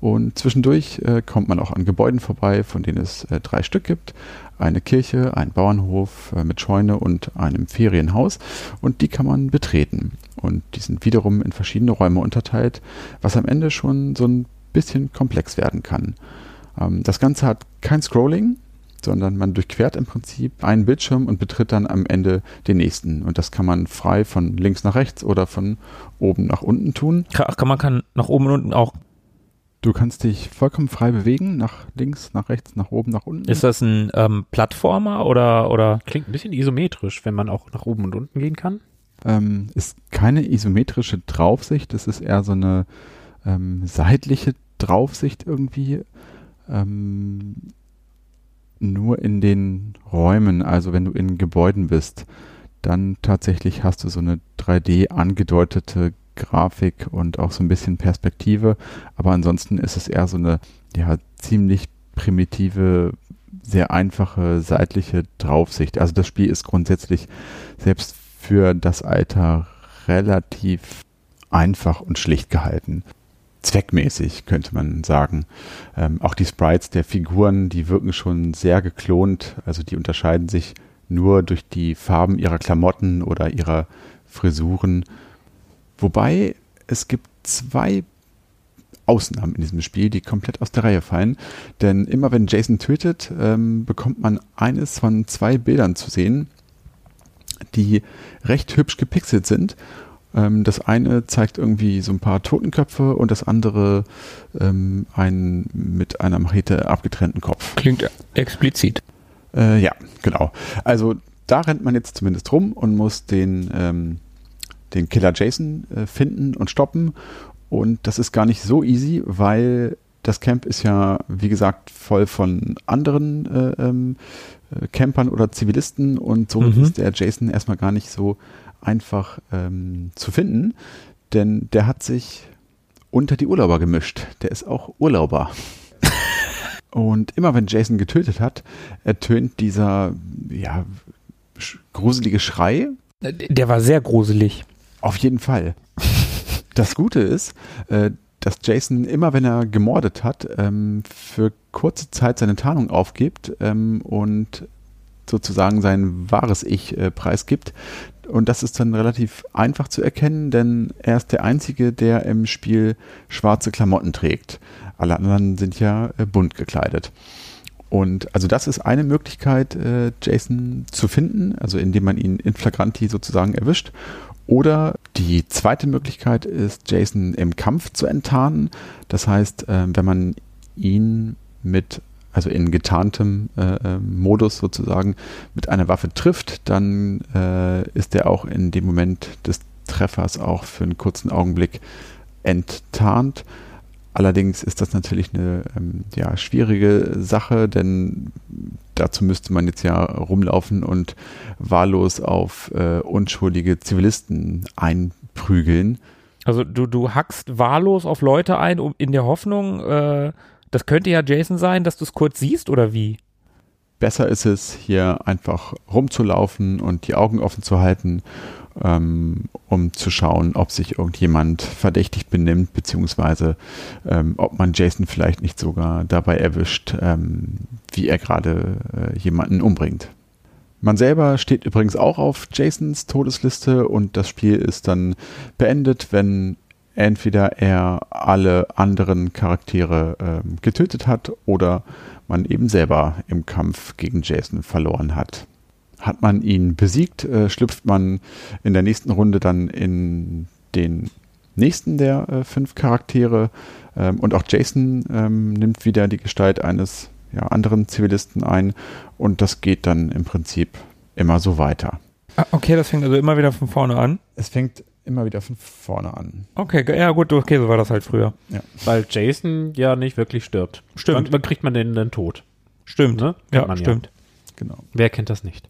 Und zwischendurch äh, kommt man auch an Gebäuden vorbei, von denen es äh, drei Stück gibt. Eine Kirche, ein Bauernhof äh, mit Scheune und einem Ferienhaus. Und die kann man betreten. Und die sind wiederum in verschiedene Räume unterteilt, was am Ende schon so ein bisschen komplex werden kann. Ähm, das Ganze hat kein Scrolling, sondern man durchquert im Prinzip einen Bildschirm und betritt dann am Ende den nächsten. Und das kann man frei von links nach rechts oder von oben nach unten tun. Ach, kann man kann nach oben und unten auch. Du kannst dich vollkommen frei bewegen, nach links, nach rechts, nach oben, nach unten. Ist das ein ähm, Plattformer oder, oder? Klingt ein bisschen isometrisch, wenn man auch nach oben und unten gehen kann. Ähm, ist keine isometrische Draufsicht, es ist eher so eine ähm, seitliche Draufsicht irgendwie. Ähm, nur in den Räumen, also wenn du in Gebäuden bist, dann tatsächlich hast du so eine 3D angedeutete Grafik und auch so ein bisschen Perspektive. Aber ansonsten ist es eher so eine ja, ziemlich primitive, sehr einfache seitliche Draufsicht. Also das Spiel ist grundsätzlich selbst für das Alter relativ einfach und schlicht gehalten. Zweckmäßig könnte man sagen. Ähm, auch die Sprites der Figuren, die wirken schon sehr geklont. Also die unterscheiden sich nur durch die Farben ihrer Klamotten oder ihrer Frisuren. Wobei es gibt zwei Ausnahmen in diesem Spiel, die komplett aus der Reihe fallen. Denn immer wenn Jason tötet, ähm, bekommt man eines von zwei Bildern zu sehen, die recht hübsch gepixelt sind. Ähm, das eine zeigt irgendwie so ein paar Totenköpfe und das andere ähm, einen mit einer Machete abgetrennten Kopf. Klingt explizit. Äh, ja, genau. Also da rennt man jetzt zumindest rum und muss den, ähm, den Killer Jason äh, finden und stoppen. Und das ist gar nicht so easy, weil das Camp ist ja, wie gesagt, voll von anderen äh, ähm, äh, Campern oder Zivilisten und so mhm. ist der Jason erstmal gar nicht so einfach ähm, zu finden, denn der hat sich unter die Urlauber gemischt. Der ist auch Urlauber. Und immer wenn Jason getötet hat, ertönt dieser ja, gruselige Schrei. Der war sehr gruselig. Auf jeden Fall. Das Gute ist, äh, dass Jason immer, wenn er gemordet hat, ähm, für kurze Zeit seine Tarnung aufgibt ähm, und sozusagen sein wahres Ich äh, preisgibt. Und das ist dann relativ einfach zu erkennen, denn er ist der Einzige, der im Spiel schwarze Klamotten trägt. Alle anderen sind ja äh, bunt gekleidet. Und also das ist eine Möglichkeit, äh, Jason zu finden, also indem man ihn in flagranti sozusagen erwischt. Oder die zweite Möglichkeit ist, Jason im Kampf zu enttarnen. Das heißt, äh, wenn man ihn mit, also in getarntem äh, ähm, Modus sozusagen, mit einer Waffe trifft, dann äh, ist er auch in dem Moment des Treffers auch für einen kurzen Augenblick enttarnt. Allerdings ist das natürlich eine ähm, ja, schwierige Sache, denn dazu müsste man jetzt ja rumlaufen und wahllos auf äh, unschuldige Zivilisten einprügeln. Also du, du hackst wahllos auf Leute ein, um in der Hoffnung, äh, das könnte ja Jason sein, dass du es kurz siehst oder wie? Besser ist es, hier einfach rumzulaufen und die Augen offen zu halten ähm, um zu schauen, ob sich irgendjemand verdächtig benimmt, beziehungsweise ähm, ob man Jason vielleicht nicht sogar dabei erwischt, ähm, wie er gerade äh, jemanden umbringt. Man selber steht übrigens auch auf Jasons Todesliste und das Spiel ist dann beendet, wenn entweder er alle anderen Charaktere ähm, getötet hat oder man eben selber im Kampf gegen Jason verloren hat. Hat man ihn besiegt, äh, schlüpft man in der nächsten Runde dann in den nächsten der äh, fünf Charaktere ähm, und auch Jason ähm, nimmt wieder die Gestalt eines ja, anderen Zivilisten ein und das geht dann im Prinzip immer so weiter. Ah, okay, das fängt also immer wieder von vorne an. Es fängt immer wieder von vorne an. Okay, ja gut, okay, so war das halt früher. Ja. Weil Jason ja nicht wirklich stirbt. Stimmt. Wann, wann kriegt man den dann tot? Stimmt. Ne? Ja, stimmt. Ja. Genau. Wer kennt das nicht?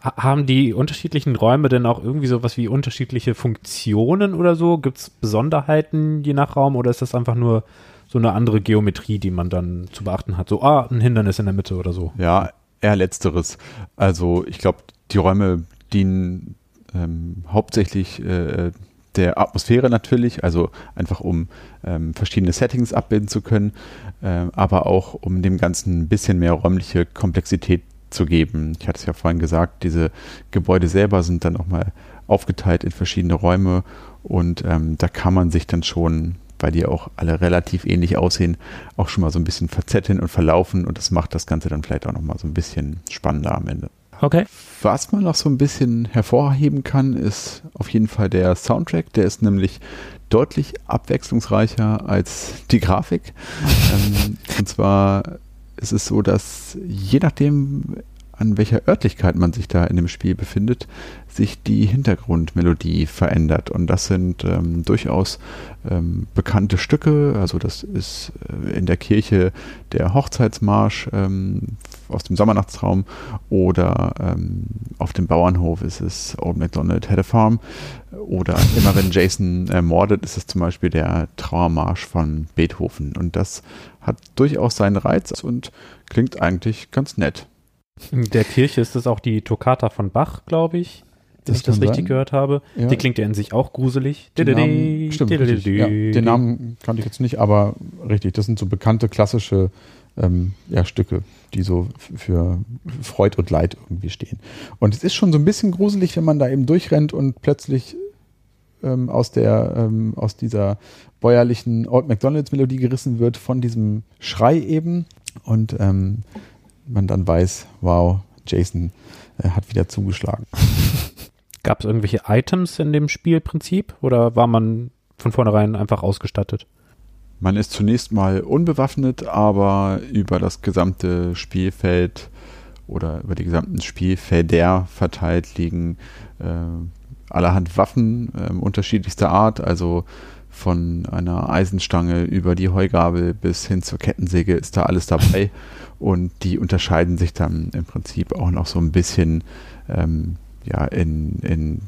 Haben die unterschiedlichen Räume denn auch irgendwie sowas wie unterschiedliche Funktionen oder so? Gibt es Besonderheiten je nach Raum oder ist das einfach nur so eine andere Geometrie, die man dann zu beachten hat? So, ah, ein Hindernis in der Mitte oder so. Ja, eher letzteres. Also ich glaube, die Räume dienen ähm, hauptsächlich äh, der Atmosphäre natürlich, also einfach um ähm, verschiedene Settings abbilden zu können, äh, aber auch um dem Ganzen ein bisschen mehr räumliche Komplexität zu geben. Ich hatte es ja vorhin gesagt, diese Gebäude selber sind dann nochmal aufgeteilt in verschiedene Räume und ähm, da kann man sich dann schon, weil die auch alle relativ ähnlich aussehen, auch schon mal so ein bisschen verzetteln und verlaufen und das macht das Ganze dann vielleicht auch nochmal so ein bisschen spannender am Ende. Okay. Was man noch so ein bisschen hervorheben kann, ist auf jeden Fall der Soundtrack. Der ist nämlich deutlich abwechslungsreicher als die Grafik. ähm, und zwar ist es so, dass je nachdem, an welcher Örtlichkeit man sich da in dem Spiel befindet, sich die Hintergrundmelodie verändert. Und das sind ähm, durchaus ähm, bekannte Stücke. Also das ist äh, in der Kirche der Hochzeitsmarsch ähm, aus dem Sommernachtstraum oder ähm, auf dem Bauernhof ist es Old MacDonald Had a Farm oder immer wenn Jason ermordet, ist es zum Beispiel der Trauermarsch von Beethoven und das hat durchaus seinen Reiz und klingt eigentlich ganz nett. In der Kirche ist es auch die Toccata von Bach, glaube ich. Wenn Das ich das richtig sein. gehört habe. Ja. Die klingt ja in sich auch gruselig. Den Namen, stimmt. Ja, den Namen kannte ich jetzt nicht, aber richtig, das sind so bekannte klassische ähm, ja, Stücke, die so für Freud und Leid irgendwie stehen. Und es ist schon so ein bisschen gruselig, wenn man da eben durchrennt und plötzlich ähm, aus der ähm, aus dieser bäuerlichen Old McDonalds Melodie gerissen wird von diesem Schrei eben und ähm, man dann weiß, wow, Jason äh, hat wieder zugeschlagen. Gab es irgendwelche Items in dem Spielprinzip oder war man von vornherein einfach ausgestattet? Man ist zunächst mal unbewaffnet, aber über das gesamte Spielfeld oder über die gesamten Spielfelder verteilt liegen äh, allerhand Waffen äh, unterschiedlichster Art, also von einer Eisenstange über die Heugabel bis hin zur Kettensäge ist da alles dabei. Und die unterscheiden sich dann im Prinzip auch noch so ein bisschen ähm, ja, in, in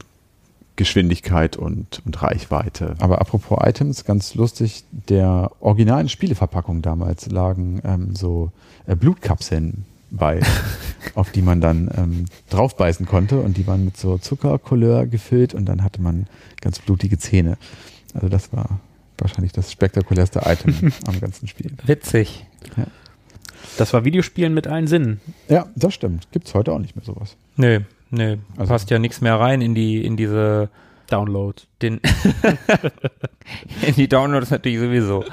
Geschwindigkeit und, und Reichweite. Aber apropos Items, ganz lustig, der originalen Spieleverpackung damals lagen ähm, so äh, Blutkapseln bei, auf die man dann ähm, draufbeißen konnte und die waren mit so Zuckercouleur gefüllt und dann hatte man ganz blutige Zähne. Also das war wahrscheinlich das spektakulärste Item am ganzen Spiel. Witzig. Das war Videospielen mit allen Sinnen. Ja, das stimmt. Gibt's heute auch nicht mehr sowas. Nö, nö. Also- passt ja nichts mehr rein in die, in diese, Download. den, in die Downloads natürlich sowieso.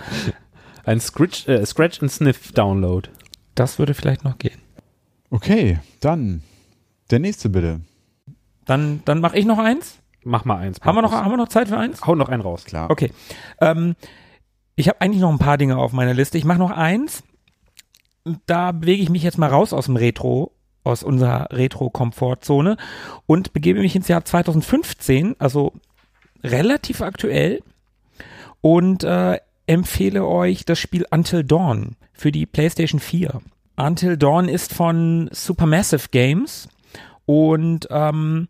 Ein Scratch, äh, Scratch and Sniff Download. Das würde vielleicht noch gehen. Okay, dann der nächste bitte. Dann, dann mache ich noch eins. Mach mal eins. Haben wir, noch, haben wir noch Zeit für eins? Hau noch einen raus. Klar. Okay. Ähm, ich habe eigentlich noch ein paar Dinge auf meiner Liste. Ich mache noch eins. Da bewege ich mich jetzt mal raus aus dem Retro, aus unserer Retro-Komfortzone und begebe mich ins Jahr 2015, also relativ aktuell und äh, empfehle euch das Spiel Until Dawn für die PlayStation 4. Until Dawn ist von Supermassive Games und ähm,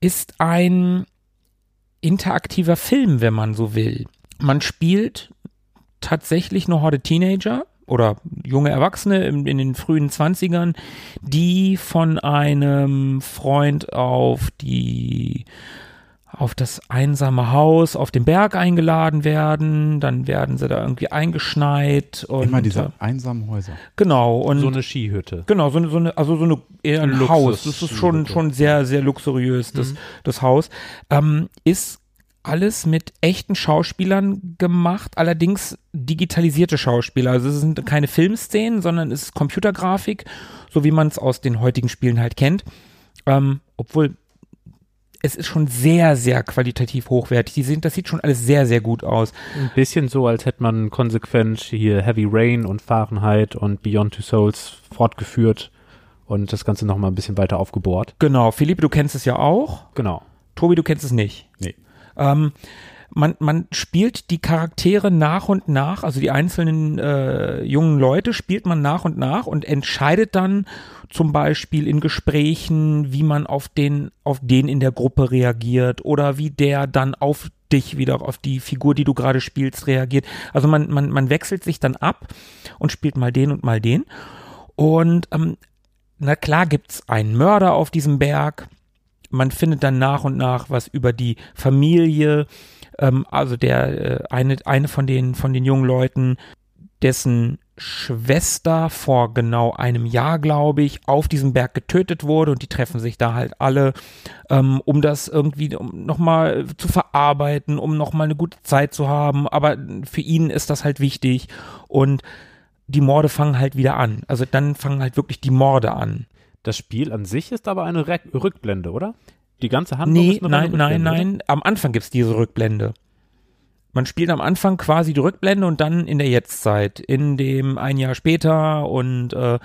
ist ein interaktiver Film, wenn man so will. Man spielt tatsächlich eine Horde Teenager oder junge Erwachsene in, in den frühen Zwanzigern, die von einem Freund auf die auf das einsame Haus auf dem Berg eingeladen werden, dann werden sie da irgendwie eingeschneit und Immer diese äh, einsamen Häuser. genau und So eine Skihütte. Genau, so eine, so eine, also so eine eher ein Luxus- Haus. Das ist schon, schon sehr, sehr luxuriös, das, das Haus. Ähm, ist alles mit echten Schauspielern gemacht, allerdings digitalisierte Schauspieler. Also es sind keine Filmszenen, sondern es ist Computergrafik, so wie man es aus den heutigen Spielen halt kennt. Ähm, obwohl es ist schon sehr, sehr qualitativ hochwertig. Die sind, das sieht schon alles sehr, sehr gut aus. Ein bisschen so, als hätte man konsequent hier Heavy Rain und Fahrenheit und Beyond Two Souls fortgeführt und das Ganze nochmal ein bisschen weiter aufgebohrt. Genau, Philippe, du kennst es ja auch. Genau. Tobi, du kennst es nicht. Nee. Ähm, man, man spielt die Charaktere nach und nach, also die einzelnen äh, jungen Leute spielt man nach und nach und entscheidet dann zum Beispiel in Gesprächen, wie man auf den, auf den in der Gruppe reagiert oder wie der dann auf dich wieder, auf die Figur, die du gerade spielst, reagiert. Also man, man, man wechselt sich dann ab und spielt mal den und mal den. Und ähm, na klar gibt's einen Mörder auf diesem Berg, man findet dann nach und nach was über die Familie, ähm, also der äh, eine eine von den von den jungen Leuten, dessen Schwester vor genau einem Jahr, glaube ich, auf diesem Berg getötet wurde und die treffen sich da halt alle, ähm, um das irgendwie um nochmal zu verarbeiten, um nochmal eine gute Zeit zu haben. Aber für ihn ist das halt wichtig und die Morde fangen halt wieder an. Also dann fangen halt wirklich die Morde an. Das Spiel an sich ist aber eine Re Rückblende, oder? Die ganze Handlung Nee, ist nein, eine nein, Rückblende, nein. Am Anfang gibt's diese Rückblende. Man spielt am Anfang quasi die Rückblende und dann in der Jetztzeit, in dem ein Jahr später und äh,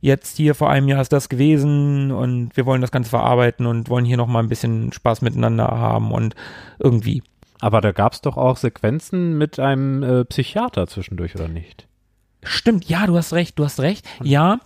jetzt hier vor einem Jahr ist das gewesen und wir wollen das Ganze verarbeiten und wollen hier nochmal ein bisschen Spaß miteinander haben und irgendwie. Oder? Aber da gab es doch auch Sequenzen mit einem äh, Psychiater zwischendurch, oder nicht? Stimmt, ja, du hast recht, du hast recht. Ja,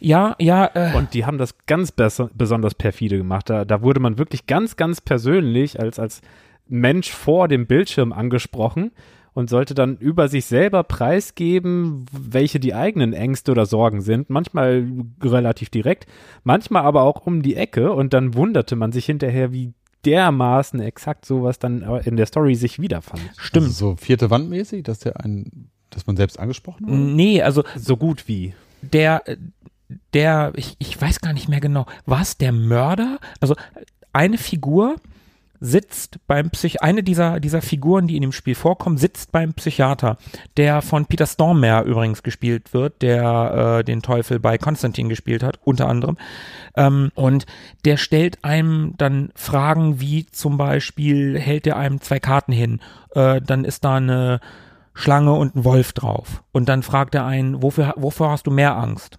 Ja, ja. Äh, Und die haben das ganz besser, besonders perfide gemacht. Da, da wurde man wirklich ganz, ganz persönlich als, als Mensch vor dem Bildschirm angesprochen und sollte dann über sich selber preisgeben, welche die eigenen Ängste oder Sorgen sind. Manchmal relativ direkt, manchmal aber auch um die Ecke. Und dann wunderte man sich hinterher, wie dermaßen exakt sowas dann in der Story sich wiederfand. stimmt. Also so vierte Wand mäßig, dass der ein, dass man selbst angesprochen wird? nee, also So gut wie. der, der, ich, ich weiß gar nicht mehr genau, war es der Mörder? Also eine Figur sitzt beim Psych, eine dieser, dieser Figuren, die in dem Spiel vorkommen, sitzt beim Psychiater, der von Peter Stormare übrigens gespielt wird, der äh, den Teufel bei Konstantin gespielt hat, unter anderem. Ähm, und der stellt einem dann Fragen wie zum Beispiel, hält er einem zwei Karten hin, äh, dann ist da eine Schlange und ein Wolf drauf. Und dann fragt er einen, wofür, wovor hast du mehr Angst?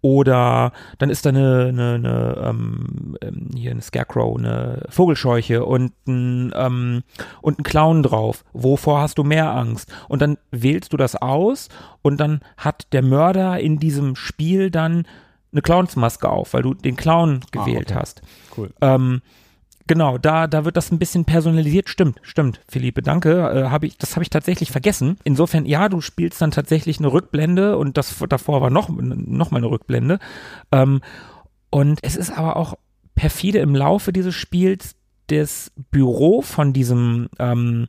Oder dann ist da eine, eine, eine ähm, ähm, hier eine Scarecrow, eine Vogelscheuche und ein, ähm, und ein Clown drauf. Wovor hast du mehr Angst? Und dann wählst du das aus und dann hat der Mörder in diesem Spiel dann eine Clownsmaske auf, weil du den Clown Ah, gewählt okay. hast. Cool. Ähm, genau, da, da wird das ein bisschen personalisiert. Stimmt, stimmt, Philippe, danke. Äh, hab ich, das habe ich tatsächlich vergessen. Insofern, ja, du spielst dann tatsächlich eine Rückblende und das davor war noch, noch mal eine Rückblende. Ähm, und es ist aber auch perfide im Laufe dieses Spiels das Büro von diesem, ähm,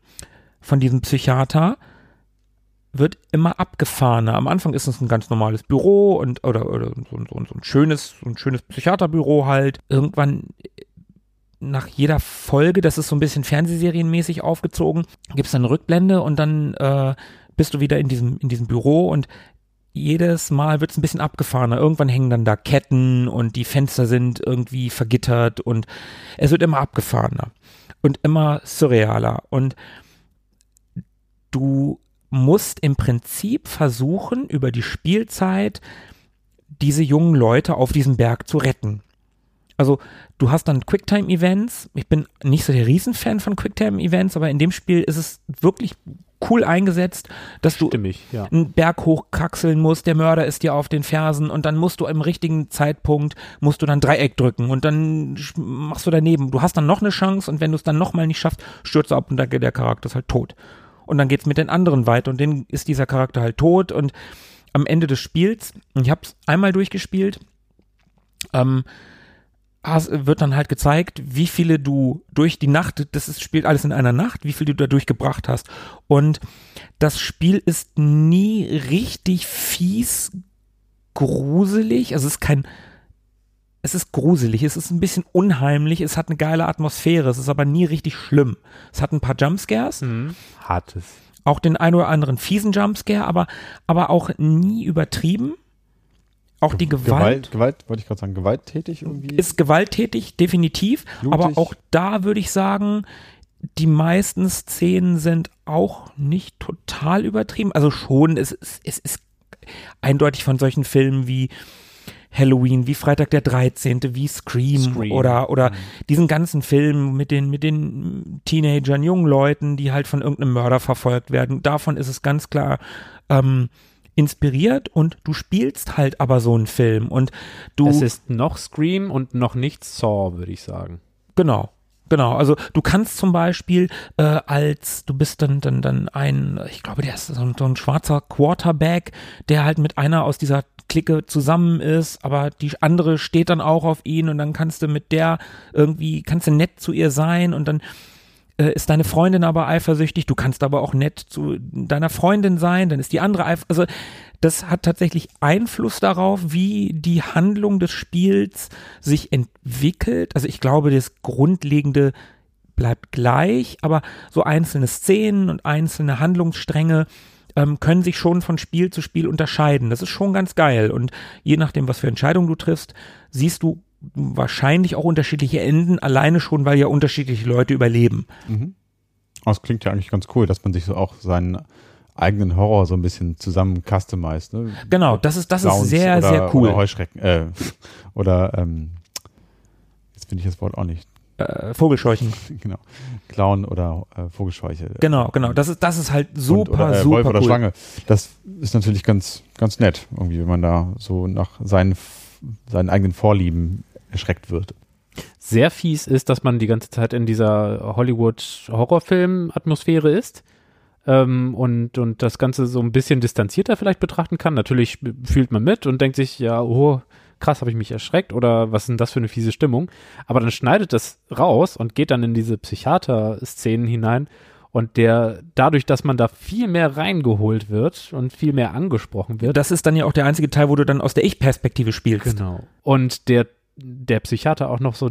von diesem Psychiater wird immer abgefahrener. Am Anfang ist es ein ganz normales Büro und oder, oder so, so, so ein schönes, so ein schönes Psychiaterbüro halt. Irgendwann nach jeder Folge, das ist so ein bisschen Fernsehserienmäßig aufgezogen, gibt es dann eine Rückblende und dann äh, bist du wieder in diesem, in diesem Büro und jedes Mal wird es ein bisschen abgefahrener. Irgendwann hängen dann da Ketten und die Fenster sind irgendwie vergittert und es wird immer abgefahrener und immer surrealer. Und du musst im Prinzip versuchen, über die Spielzeit diese jungen Leute auf diesem Berg zu retten. Also du hast dann Quicktime-Events. Ich bin nicht so der Riesenfan von Quicktime-Events, aber in dem Spiel ist es wirklich cool eingesetzt, dass du Stimmig, ja. einen Berg hochkraxeln musst, der Mörder ist dir auf den Fersen und dann musst du im richtigen Zeitpunkt, musst du dann Dreieck drücken und dann machst du daneben. Du hast dann noch eine Chance und wenn du es dann nochmal nicht schaffst, stürzt du ab und der, der Charakter ist halt tot. Und dann geht's mit den anderen weiter und dann ist dieser Charakter halt tot und am Ende des Spiels, und ich habe es einmal durchgespielt, ähm, wird dann halt gezeigt, wie viele du durch die Nacht, das ist, spielt alles in einer Nacht, wie viel du dadurch gebracht hast. Und das Spiel ist nie richtig fies gruselig. Also es ist kein, es ist gruselig, es ist ein bisschen unheimlich, es hat eine geile Atmosphäre, es ist aber nie richtig schlimm. Es hat ein paar Jumpscares, Mhm. Hartes. auch den ein oder anderen fiesen Jumpscare, aber, aber auch nie übertrieben. Auch die Gewalt Gewalt, Gewalt, wollte ich gerade sagen, gewalttätig irgendwie. ist gewalttätig, definitiv. Blutig. Aber auch da würde ich sagen, die meisten Szenen sind auch nicht total übertrieben. Also schon, es, ist- es ist eindeutig von solchen Filmen wie Halloween, wie Freitag der 13., wie Scream, Scream. oder, oder diesen ganzen Film mit den, mit den Teenagern, jungen Leuten, die halt von irgendeinem Mörder verfolgt werden. Davon ist es ganz klar ähm, inspiriert und du spielst halt aber so einen Film und du Es ist noch Scream und noch nicht Saw, würde ich sagen. Genau. Genau, also du kannst zum Beispiel äh, als, du bist dann, dann, dann ein, ich glaube, der ist so ein, so ein schwarzer Quarterback, der halt mit einer aus dieser Clique zusammen ist, aber die andere steht dann auch auf ihn und dann kannst du mit der irgendwie, kannst du nett zu ihr sein und dann äh, ist deine Freundin aber eifersüchtig, du kannst aber auch nett zu deiner Freundin sein, dann ist die andere eifersüchtig. Also das hat tatsächlich Einfluss darauf, wie die Handlung des Spiels sich entwickelt. Also ich glaube, das Grundlegende bleibt gleich, aber so einzelne Szenen und einzelne Handlungsstränge ähm, können sich schon von Spiel zu Spiel unterscheiden. Das ist schon ganz geil. Und je nachdem, was für Entscheidungen du triffst, siehst du wahrscheinlich auch unterschiedliche Enden, alleine schon, weil ja unterschiedliche Leute überleben. Mhm. Aber es klingt ja eigentlich ganz cool, dass man sich so auch seinen eigenen Horror so ein bisschen zusammen customized. Ne? Genau, das ist, das ist sehr, oder, sehr cool. Oder Heuschrecken. Äh, oder, ähm, jetzt finde ich das Wort auch nicht. äh, Vogelscheuchen. genau. Clown oder äh, Vogelscheuche. Genau, genau. Das ist, das ist halt super, und, oder, äh, super Wolf oder cool. Schlange. Das ist natürlich ganz, ganz nett, irgendwie, wenn man da so nach seinen, seinen eigenen Vorlieben erschreckt wird. Sehr fies ist, dass man die ganze Zeit in dieser Hollywood-Horrorfilm-Atmosphäre ist. Ähm, und, und das Ganze so ein bisschen distanzierter vielleicht betrachten kann. Natürlich fühlt man mit und denkt sich, ja, oh, krass, habe ich mich erschreckt oder was ist denn das für eine fiese Stimmung? Aber dann schneidet das raus und geht dann in diese Psychiater-Szenen hinein und der, dadurch, dass man da viel mehr reingeholt wird und viel mehr angesprochen wird. Das ist dann ja auch der einzige Teil, wo du dann aus der Ich-Perspektive spielst. Genau. Und der, der Psychiater auch noch so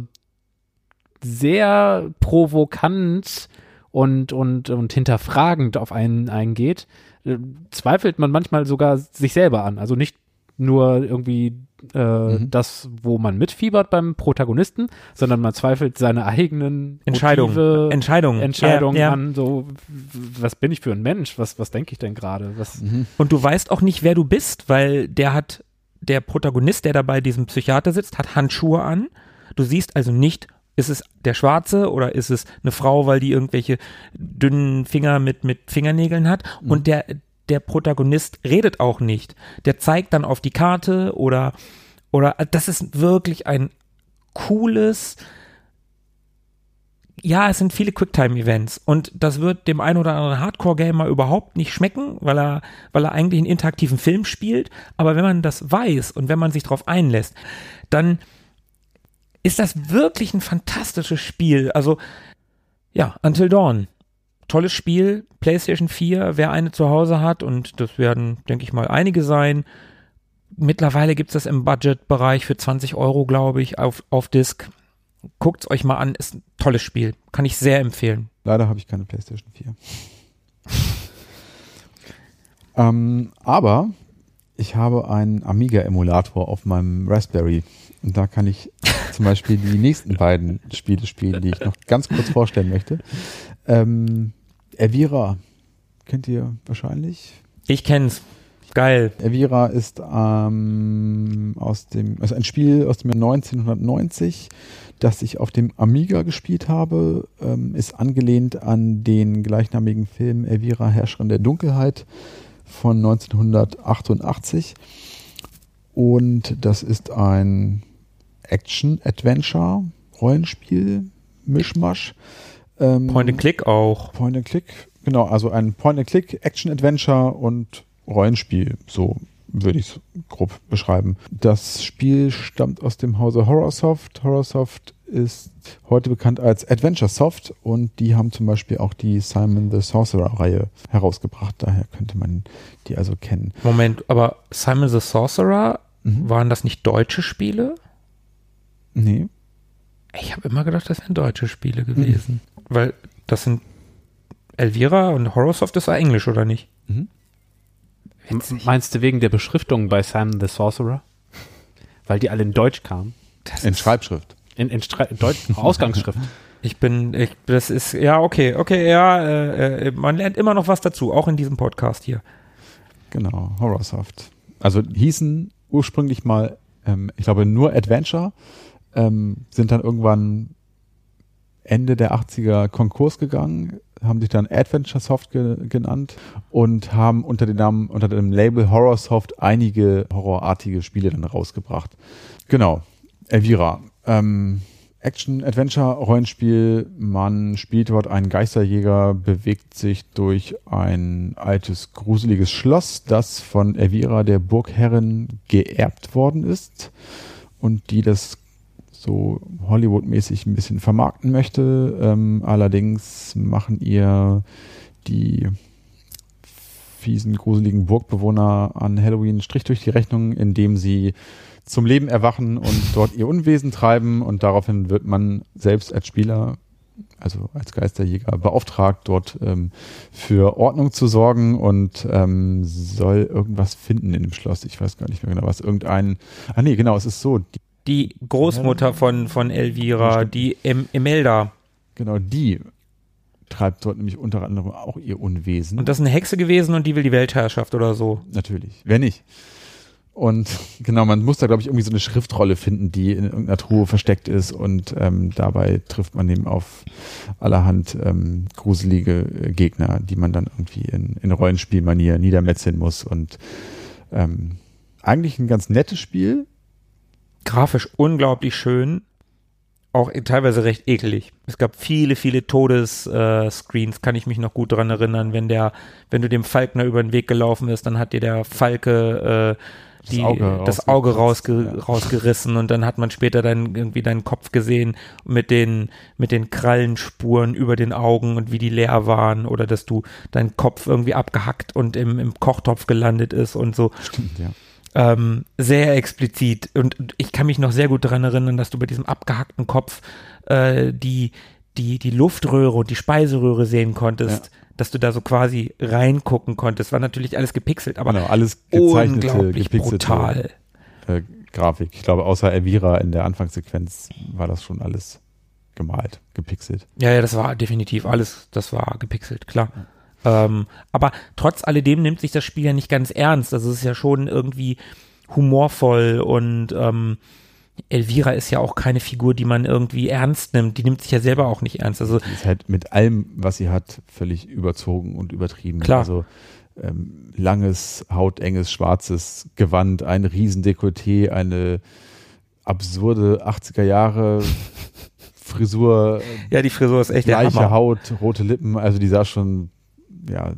sehr provokant und, und, und hinterfragend auf einen eingeht, äh, zweifelt man manchmal sogar sich selber an. Also nicht nur irgendwie äh, Mhm. das, wo man mitfiebert beim Protagonisten, sondern man zweifelt seine eigenen Entscheidung. Motive, Entscheidung. Entscheidungen Ja, ja. an, so, was bin ich für ein Mensch? Was, was denke ich denn gerade? Was, Und du weißt auch nicht, wer du bist, weil der hat, der Protagonist, der da bei diesem Psychiater sitzt, hat Handschuhe an. Du siehst also nicht, ist es der Schwarze oder ist es eine Frau, weil die irgendwelche dünnen Finger mit, mit Fingernägeln hat. Und der, der Protagonist redet auch nicht. Der zeigt dann auf die Karte oder, oder, das ist wirklich ein cooles, ja, es sind viele Quicktime-Events und das wird dem einen oder anderen Hardcore-Gamer überhaupt nicht schmecken, weil er, weil er eigentlich einen interaktiven Film spielt. Aber wenn man das weiß und wenn man sich darauf einlässt, dann ist das wirklich ein fantastisches Spiel. Also, ja, Until Dawn. Tolles Spiel, PlayStation 4, wer eine zu Hause hat, und das werden, denke ich mal, einige sein. Mittlerweile gibt es das im Budget-Bereich für 20 Euro, glaube ich, auf, auf Disc. Guckt's euch mal an, ist ein tolles Spiel. Kann ich sehr empfehlen. Leider habe ich keine PlayStation 4. ähm, aber ich habe einen Amiga-Emulator auf meinem Raspberry. Und da kann ich zum Beispiel die nächsten beiden Spiele spielen, die ich noch ganz kurz vorstellen möchte. Ähm, Evira kennt ihr wahrscheinlich. Ich kenn's. Geil. Evira ist ähm, aus dem, also ein Spiel aus dem Jahr 1990, das ich auf dem Amiga gespielt habe, ähm, ist angelehnt an den gleichnamigen Film Evira Herrscherin der Dunkelheit von 1988. Und das ist ein Action-Adventure, Rollenspiel, Mischmasch. Ähm, Point and Click auch. Point and Click, genau, also ein Point and Click, Action Adventure und Rollenspiel, so würde ich es grob beschreiben. Das Spiel stammt aus dem Hause Horrorsoft. Horrorsoft ist heute bekannt als Adventure Soft und die haben zum Beispiel auch die Simon the Sorcerer Reihe herausgebracht. Daher könnte man die also kennen. Moment, aber Simon the Sorcerer, Mhm. waren das nicht deutsche Spiele? Nee, Ich habe immer gedacht, das wären deutsche Spiele gewesen. Weil das sind Elvira und Horrorsoft ist ja Englisch, oder nicht? M- Meinst du wegen der Beschriftung bei Simon the Sorcerer? Weil die alle in Deutsch kamen. Das in Schreibschrift. In, in Stre Deutsch Ausgangsschrift. Ich bin, ich, das ist, ja, okay, okay, ja, äh, äh, man lernt immer noch was dazu, auch in diesem Podcast hier. Genau, Horrorsoft. Also hießen ursprünglich mal, ähm, ich glaube, nur Adventure, ähm, sind dann irgendwann Ende der 80er Konkurs gegangen, haben sich dann Adventure Soft ge genannt und haben unter dem Namen, unter dem Label Horrorsoft einige horrorartige Spiele dann rausgebracht. Genau, Elvira. Ähm, Action, Adventure, Rollenspiel. Man spielt dort einen Geisterjäger, bewegt sich durch ein altes, gruseliges Schloss, das von Elvira, der Burgherrin, geerbt worden ist und die das so Hollywood-mäßig ein bisschen vermarkten möchte. Ähm, allerdings machen ihr die fiesen, gruseligen Burgbewohner an Halloween einen Strich durch die Rechnung, indem sie zum Leben erwachen und dort ihr Unwesen treiben und daraufhin wird man selbst als Spieler, also als Geisterjäger, beauftragt, dort ähm, für Ordnung zu sorgen und ähm, soll irgendwas finden in dem Schloss. Ich weiß gar nicht mehr genau was. Irgendein, ah nee, genau, es ist so, die, Die Großmutter von, von Elvira, die em Emelda. genau die treibt dort nämlich unter anderem auch ihr Unwesen. Und das ist eine Hexe gewesen und die will die Weltherrschaft oder so. Natürlich. Wer nicht? Und genau, man muss da, glaube ich, irgendwie so eine Schriftrolle finden, die in irgendeiner Truhe versteckt ist. Und ähm, dabei trifft man eben auf allerhand ähm, gruselige äh, Gegner, die man dann irgendwie in, in Rollenspielmanier niedermetzeln muss. Und ähm, eigentlich ein ganz nettes Spiel. Grafisch unglaublich schön. Auch teilweise recht ekelig. Es gab viele, viele Todesscreens, äh, kann ich mich noch gut dran erinnern. Wenn der, wenn du dem Falkner über den Weg gelaufen bist, dann hat dir der Falke äh, Das die, Auge das Auge rausge ja. rausgerissen und dann hat man später dann irgendwie deinen Kopf gesehen mit den, mit den Krallenspuren über den Augen und wie die leer waren oder dass du dein Kopf irgendwie abgehackt und im, im Kochtopf gelandet ist und so. Stimmt, ja. Ähm, sehr explizit und ich kann mich noch sehr gut daran erinnern, dass du bei diesem abgehackten Kopf äh, die, die, die Luftröhre und die Speiseröhre sehen konntest, Ja. dass du da so quasi reingucken konntest. War natürlich alles gepixelt, aber Genau, alles unglaublich brutal. äh, Grafik. Ich glaube, außer Elvira in der Anfangssequenz war das schon alles gemalt, gepixelt. Ja, ja, das war definitiv alles, das war gepixelt, klar. Ähm, aber trotz alledem nimmt sich das Spiel ja nicht ganz ernst. Also es ist ja schon irgendwie humorvoll und ähm, Elvira ist ja auch keine Figur, die man irgendwie ernst nimmt. Die nimmt sich ja selber auch nicht ernst. Also Die ist halt mit allem, was sie hat, völlig überzogen und übertrieben. Klar. Also ähm, langes, hautenges, schwarzes Gewand, ein Riesendekolleté, eine absurde 80er Jahre Frisur, ja, die Frisur ist echt der gleiche Hammer. Haut, rote Lippen, also die sah schon, ja,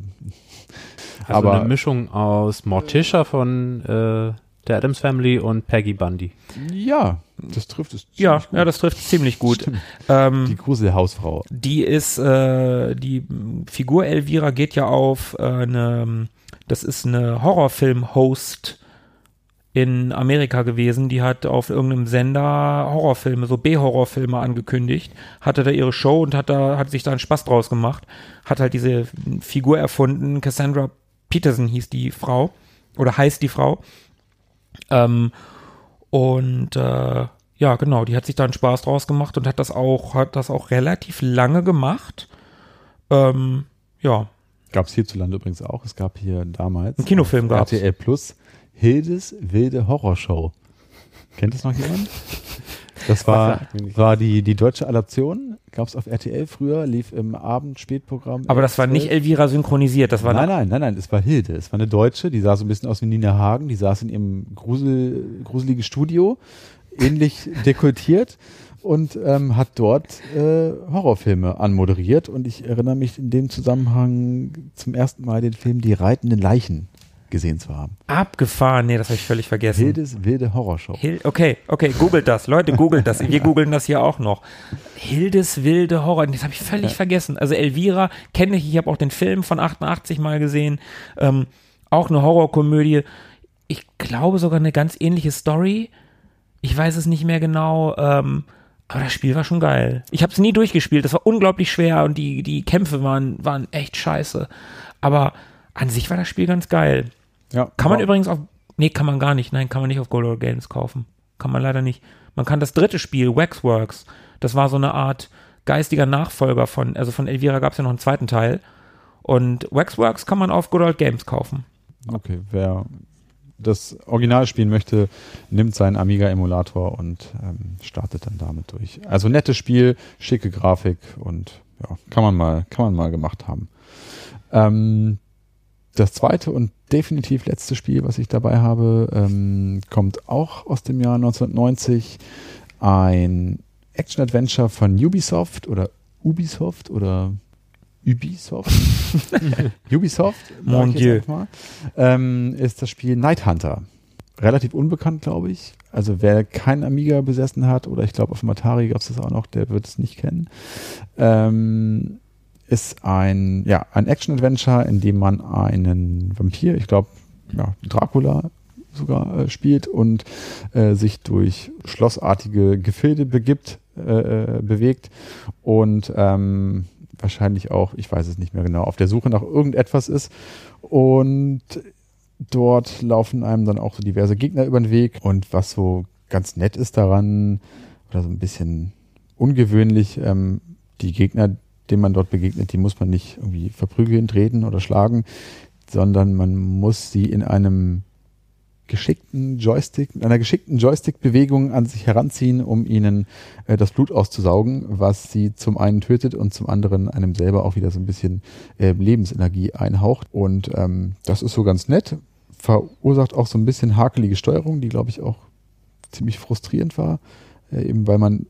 Also Aber- eine Mischung aus Morticia von äh, der Adams Family und Peggy Bundy. ja, das trifft es. Ja, ziemlich gut. ja, das trifft ziemlich gut. Ähm, Die Gruselhausfrau. Die ist, äh, die Figur Elvira geht ja auf äh, eine, das ist eine Horrorfilm-Host in Amerika gewesen. Die hat auf irgendeinem Sender Horrorfilme, so B-Horrorfilme angekündigt, hatte da ihre Show und hat da, hat sich da einen Spaß draus gemacht, hat halt diese Figur erfunden. Cassandra Peterson hieß die Frau oder heißt die Frau. Ähm, und äh, ja, genau, die hat sich da einen Spaß draus gemacht und hat das auch, hat das auch relativ lange gemacht. Ähm, ja, Gab es hierzulande übrigens auch. Es gab hier damals Einen Kinofilm gab's. RTL Plus Hildes wilde Horrorshow. Kennt das noch jemand? Das war, war die, die deutsche Adaption. Gab es auf RTL früher, lief im Abend-Spätprogramm. aber das war nicht. Elvira synchronisiert, das war Nein, nein, nein, nein, es war Hilde. Es war eine Deutsche, die sah so ein bisschen aus wie Nina Hagen. Die saß in ihrem Grusel, gruseligen Studio, ähnlich dekoltiert und ähm, hat dort äh, Horrorfilme anmoderiert. Und ich erinnere mich in dem Zusammenhang zum ersten Mal den Film Die reitenden Leichen gesehen zu haben. abgefahren. Nee, das habe ich völlig vergessen. Hildes wilde Horrorshow. Hil okay, okay, googelt das. Leute, googelt das. Wir googeln das hier auch noch. Hildes wilde Horror, das habe ich völlig vergessen. Also Elvira kenne ich, ich habe auch den Film von 88 mal gesehen. Ähm, auch eine Horrorkomödie. Ich glaube sogar eine ganz ähnliche Story. Ich weiß es nicht mehr genau. Ähm, aber das Spiel war schon geil. Ich habe es nie durchgespielt. Das war unglaublich schwer und die, die Kämpfe waren, waren echt scheiße. Aber an sich war das Spiel ganz geil. Ja, Kann man war- übrigens auf. Nee, kann man gar nicht. Nein, kann man nicht auf Gold Games kaufen. Kann man leider nicht. Man kann das dritte Spiel, Waxworks, das war so eine Art geistiger Nachfolger von, also von Elvira gab es ja noch einen zweiten Teil. Und Waxworks kann man auf Good Old Games kaufen. Okay, wer das Original spielen möchte, nimmt seinen Amiga-Emulator und ähm, startet dann damit durch. Also nettes Spiel, schicke Grafik und ja, kann man mal, kann man mal gemacht haben. Ähm, das zweite und definitiv letzte Spiel, was ich dabei habe, ähm, kommt auch aus dem Jahr 1990. Ein Action-Adventure von Ubisoft oder Ubisoft oder Ubisoft. Ubisoft, Mon Dieu. ähm, ist das Spiel Night Hunter. Relativ unbekannt, glaube ich. Also wer kein Amiga besessen hat, oder ich glaube auf dem Atari gab es das auch noch, der wird es nicht kennen. Ähm, ist ein, ja, ein Action-Adventure, in dem man einen Vampir, ich glaube, ja, Dracula sogar äh, spielt und äh, sich durch schlossartige Gefilde begibt, äh, äh, bewegt und ähm, wahrscheinlich auch, ich weiß es nicht mehr genau, auf der Suche nach irgendetwas ist. Und dort laufen einem dann auch so diverse Gegner über den Weg. Und was so ganz nett ist daran, oder so ein bisschen ungewöhnlich, ähm, die Gegner, denen man dort begegnet, die muss man nicht irgendwie verprügeln, treten oder schlagen, sondern man muss sie in einem geschickten Joystick, mit einer geschickten Joystick-Bewegung an sich heranziehen, um ihnen äh, das Blut auszusaugen, was sie zum einen tötet und zum anderen einem selber auch wieder so ein bisschen äh, Lebensenergie einhaucht. Und ähm, das ist so ganz nett, verursacht auch so ein bisschen hakelige Steuerung, die glaube ich auch ziemlich frustrierend war, äh, eben weil man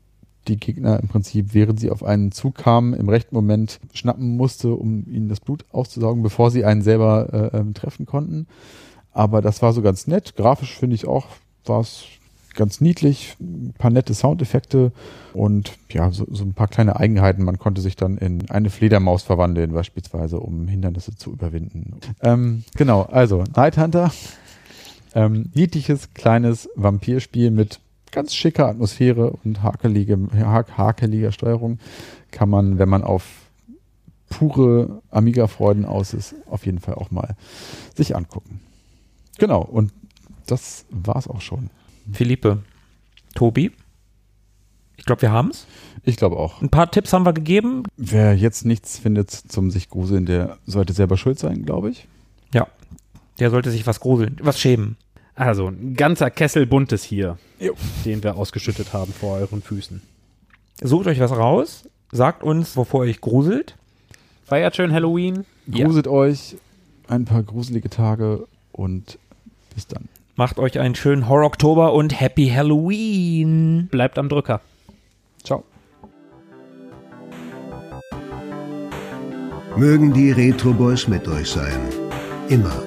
die Gegner im Prinzip, während sie auf einen zukamen, im rechten Moment schnappen musste, um ihnen das Blut auszusaugen, bevor sie einen selber äh, ähm, treffen konnten. Aber das war so ganz nett. Grafisch finde ich auch, war es ganz niedlich, ein paar nette Soundeffekte und ja, so, so ein paar kleine Eigenheiten. Man konnte sich dann in eine Fledermaus verwandeln, beispielsweise, um Hindernisse zu überwinden. Ähm, genau, also Night Hunter. Ähm, niedliches, kleines Vampirspiel mit ganz schicker Atmosphäre und hakelige, hakeliger Steuerung kann man, wenn man auf pure Amiga-Freuden aus ist, auf jeden Fall auch mal sich angucken. Genau, und das war's auch schon. Philippe, Tobi, ich glaube, wir haben's. Ich glaube auch. Ein paar Tipps haben wir gegeben. Wer jetzt nichts findet zum sich gruseln, der sollte selber schuld sein, glaube ich. Ja, der sollte sich was gruseln, was schämen. Also ein ganzer Kessel buntes hier, Jo. den wir ausgeschüttet haben vor euren Füßen. Sucht euch was raus, sagt uns, wovor ihr euch gruselt. Feiert schön Halloween. Gruselt euch ein paar gruselige Tage und bis dann. Macht euch einen schönen Horror-Oktober und Happy Halloween. Bleibt am Drücker. Ciao. Mögen die Retro Boys mit euch sein. Immer.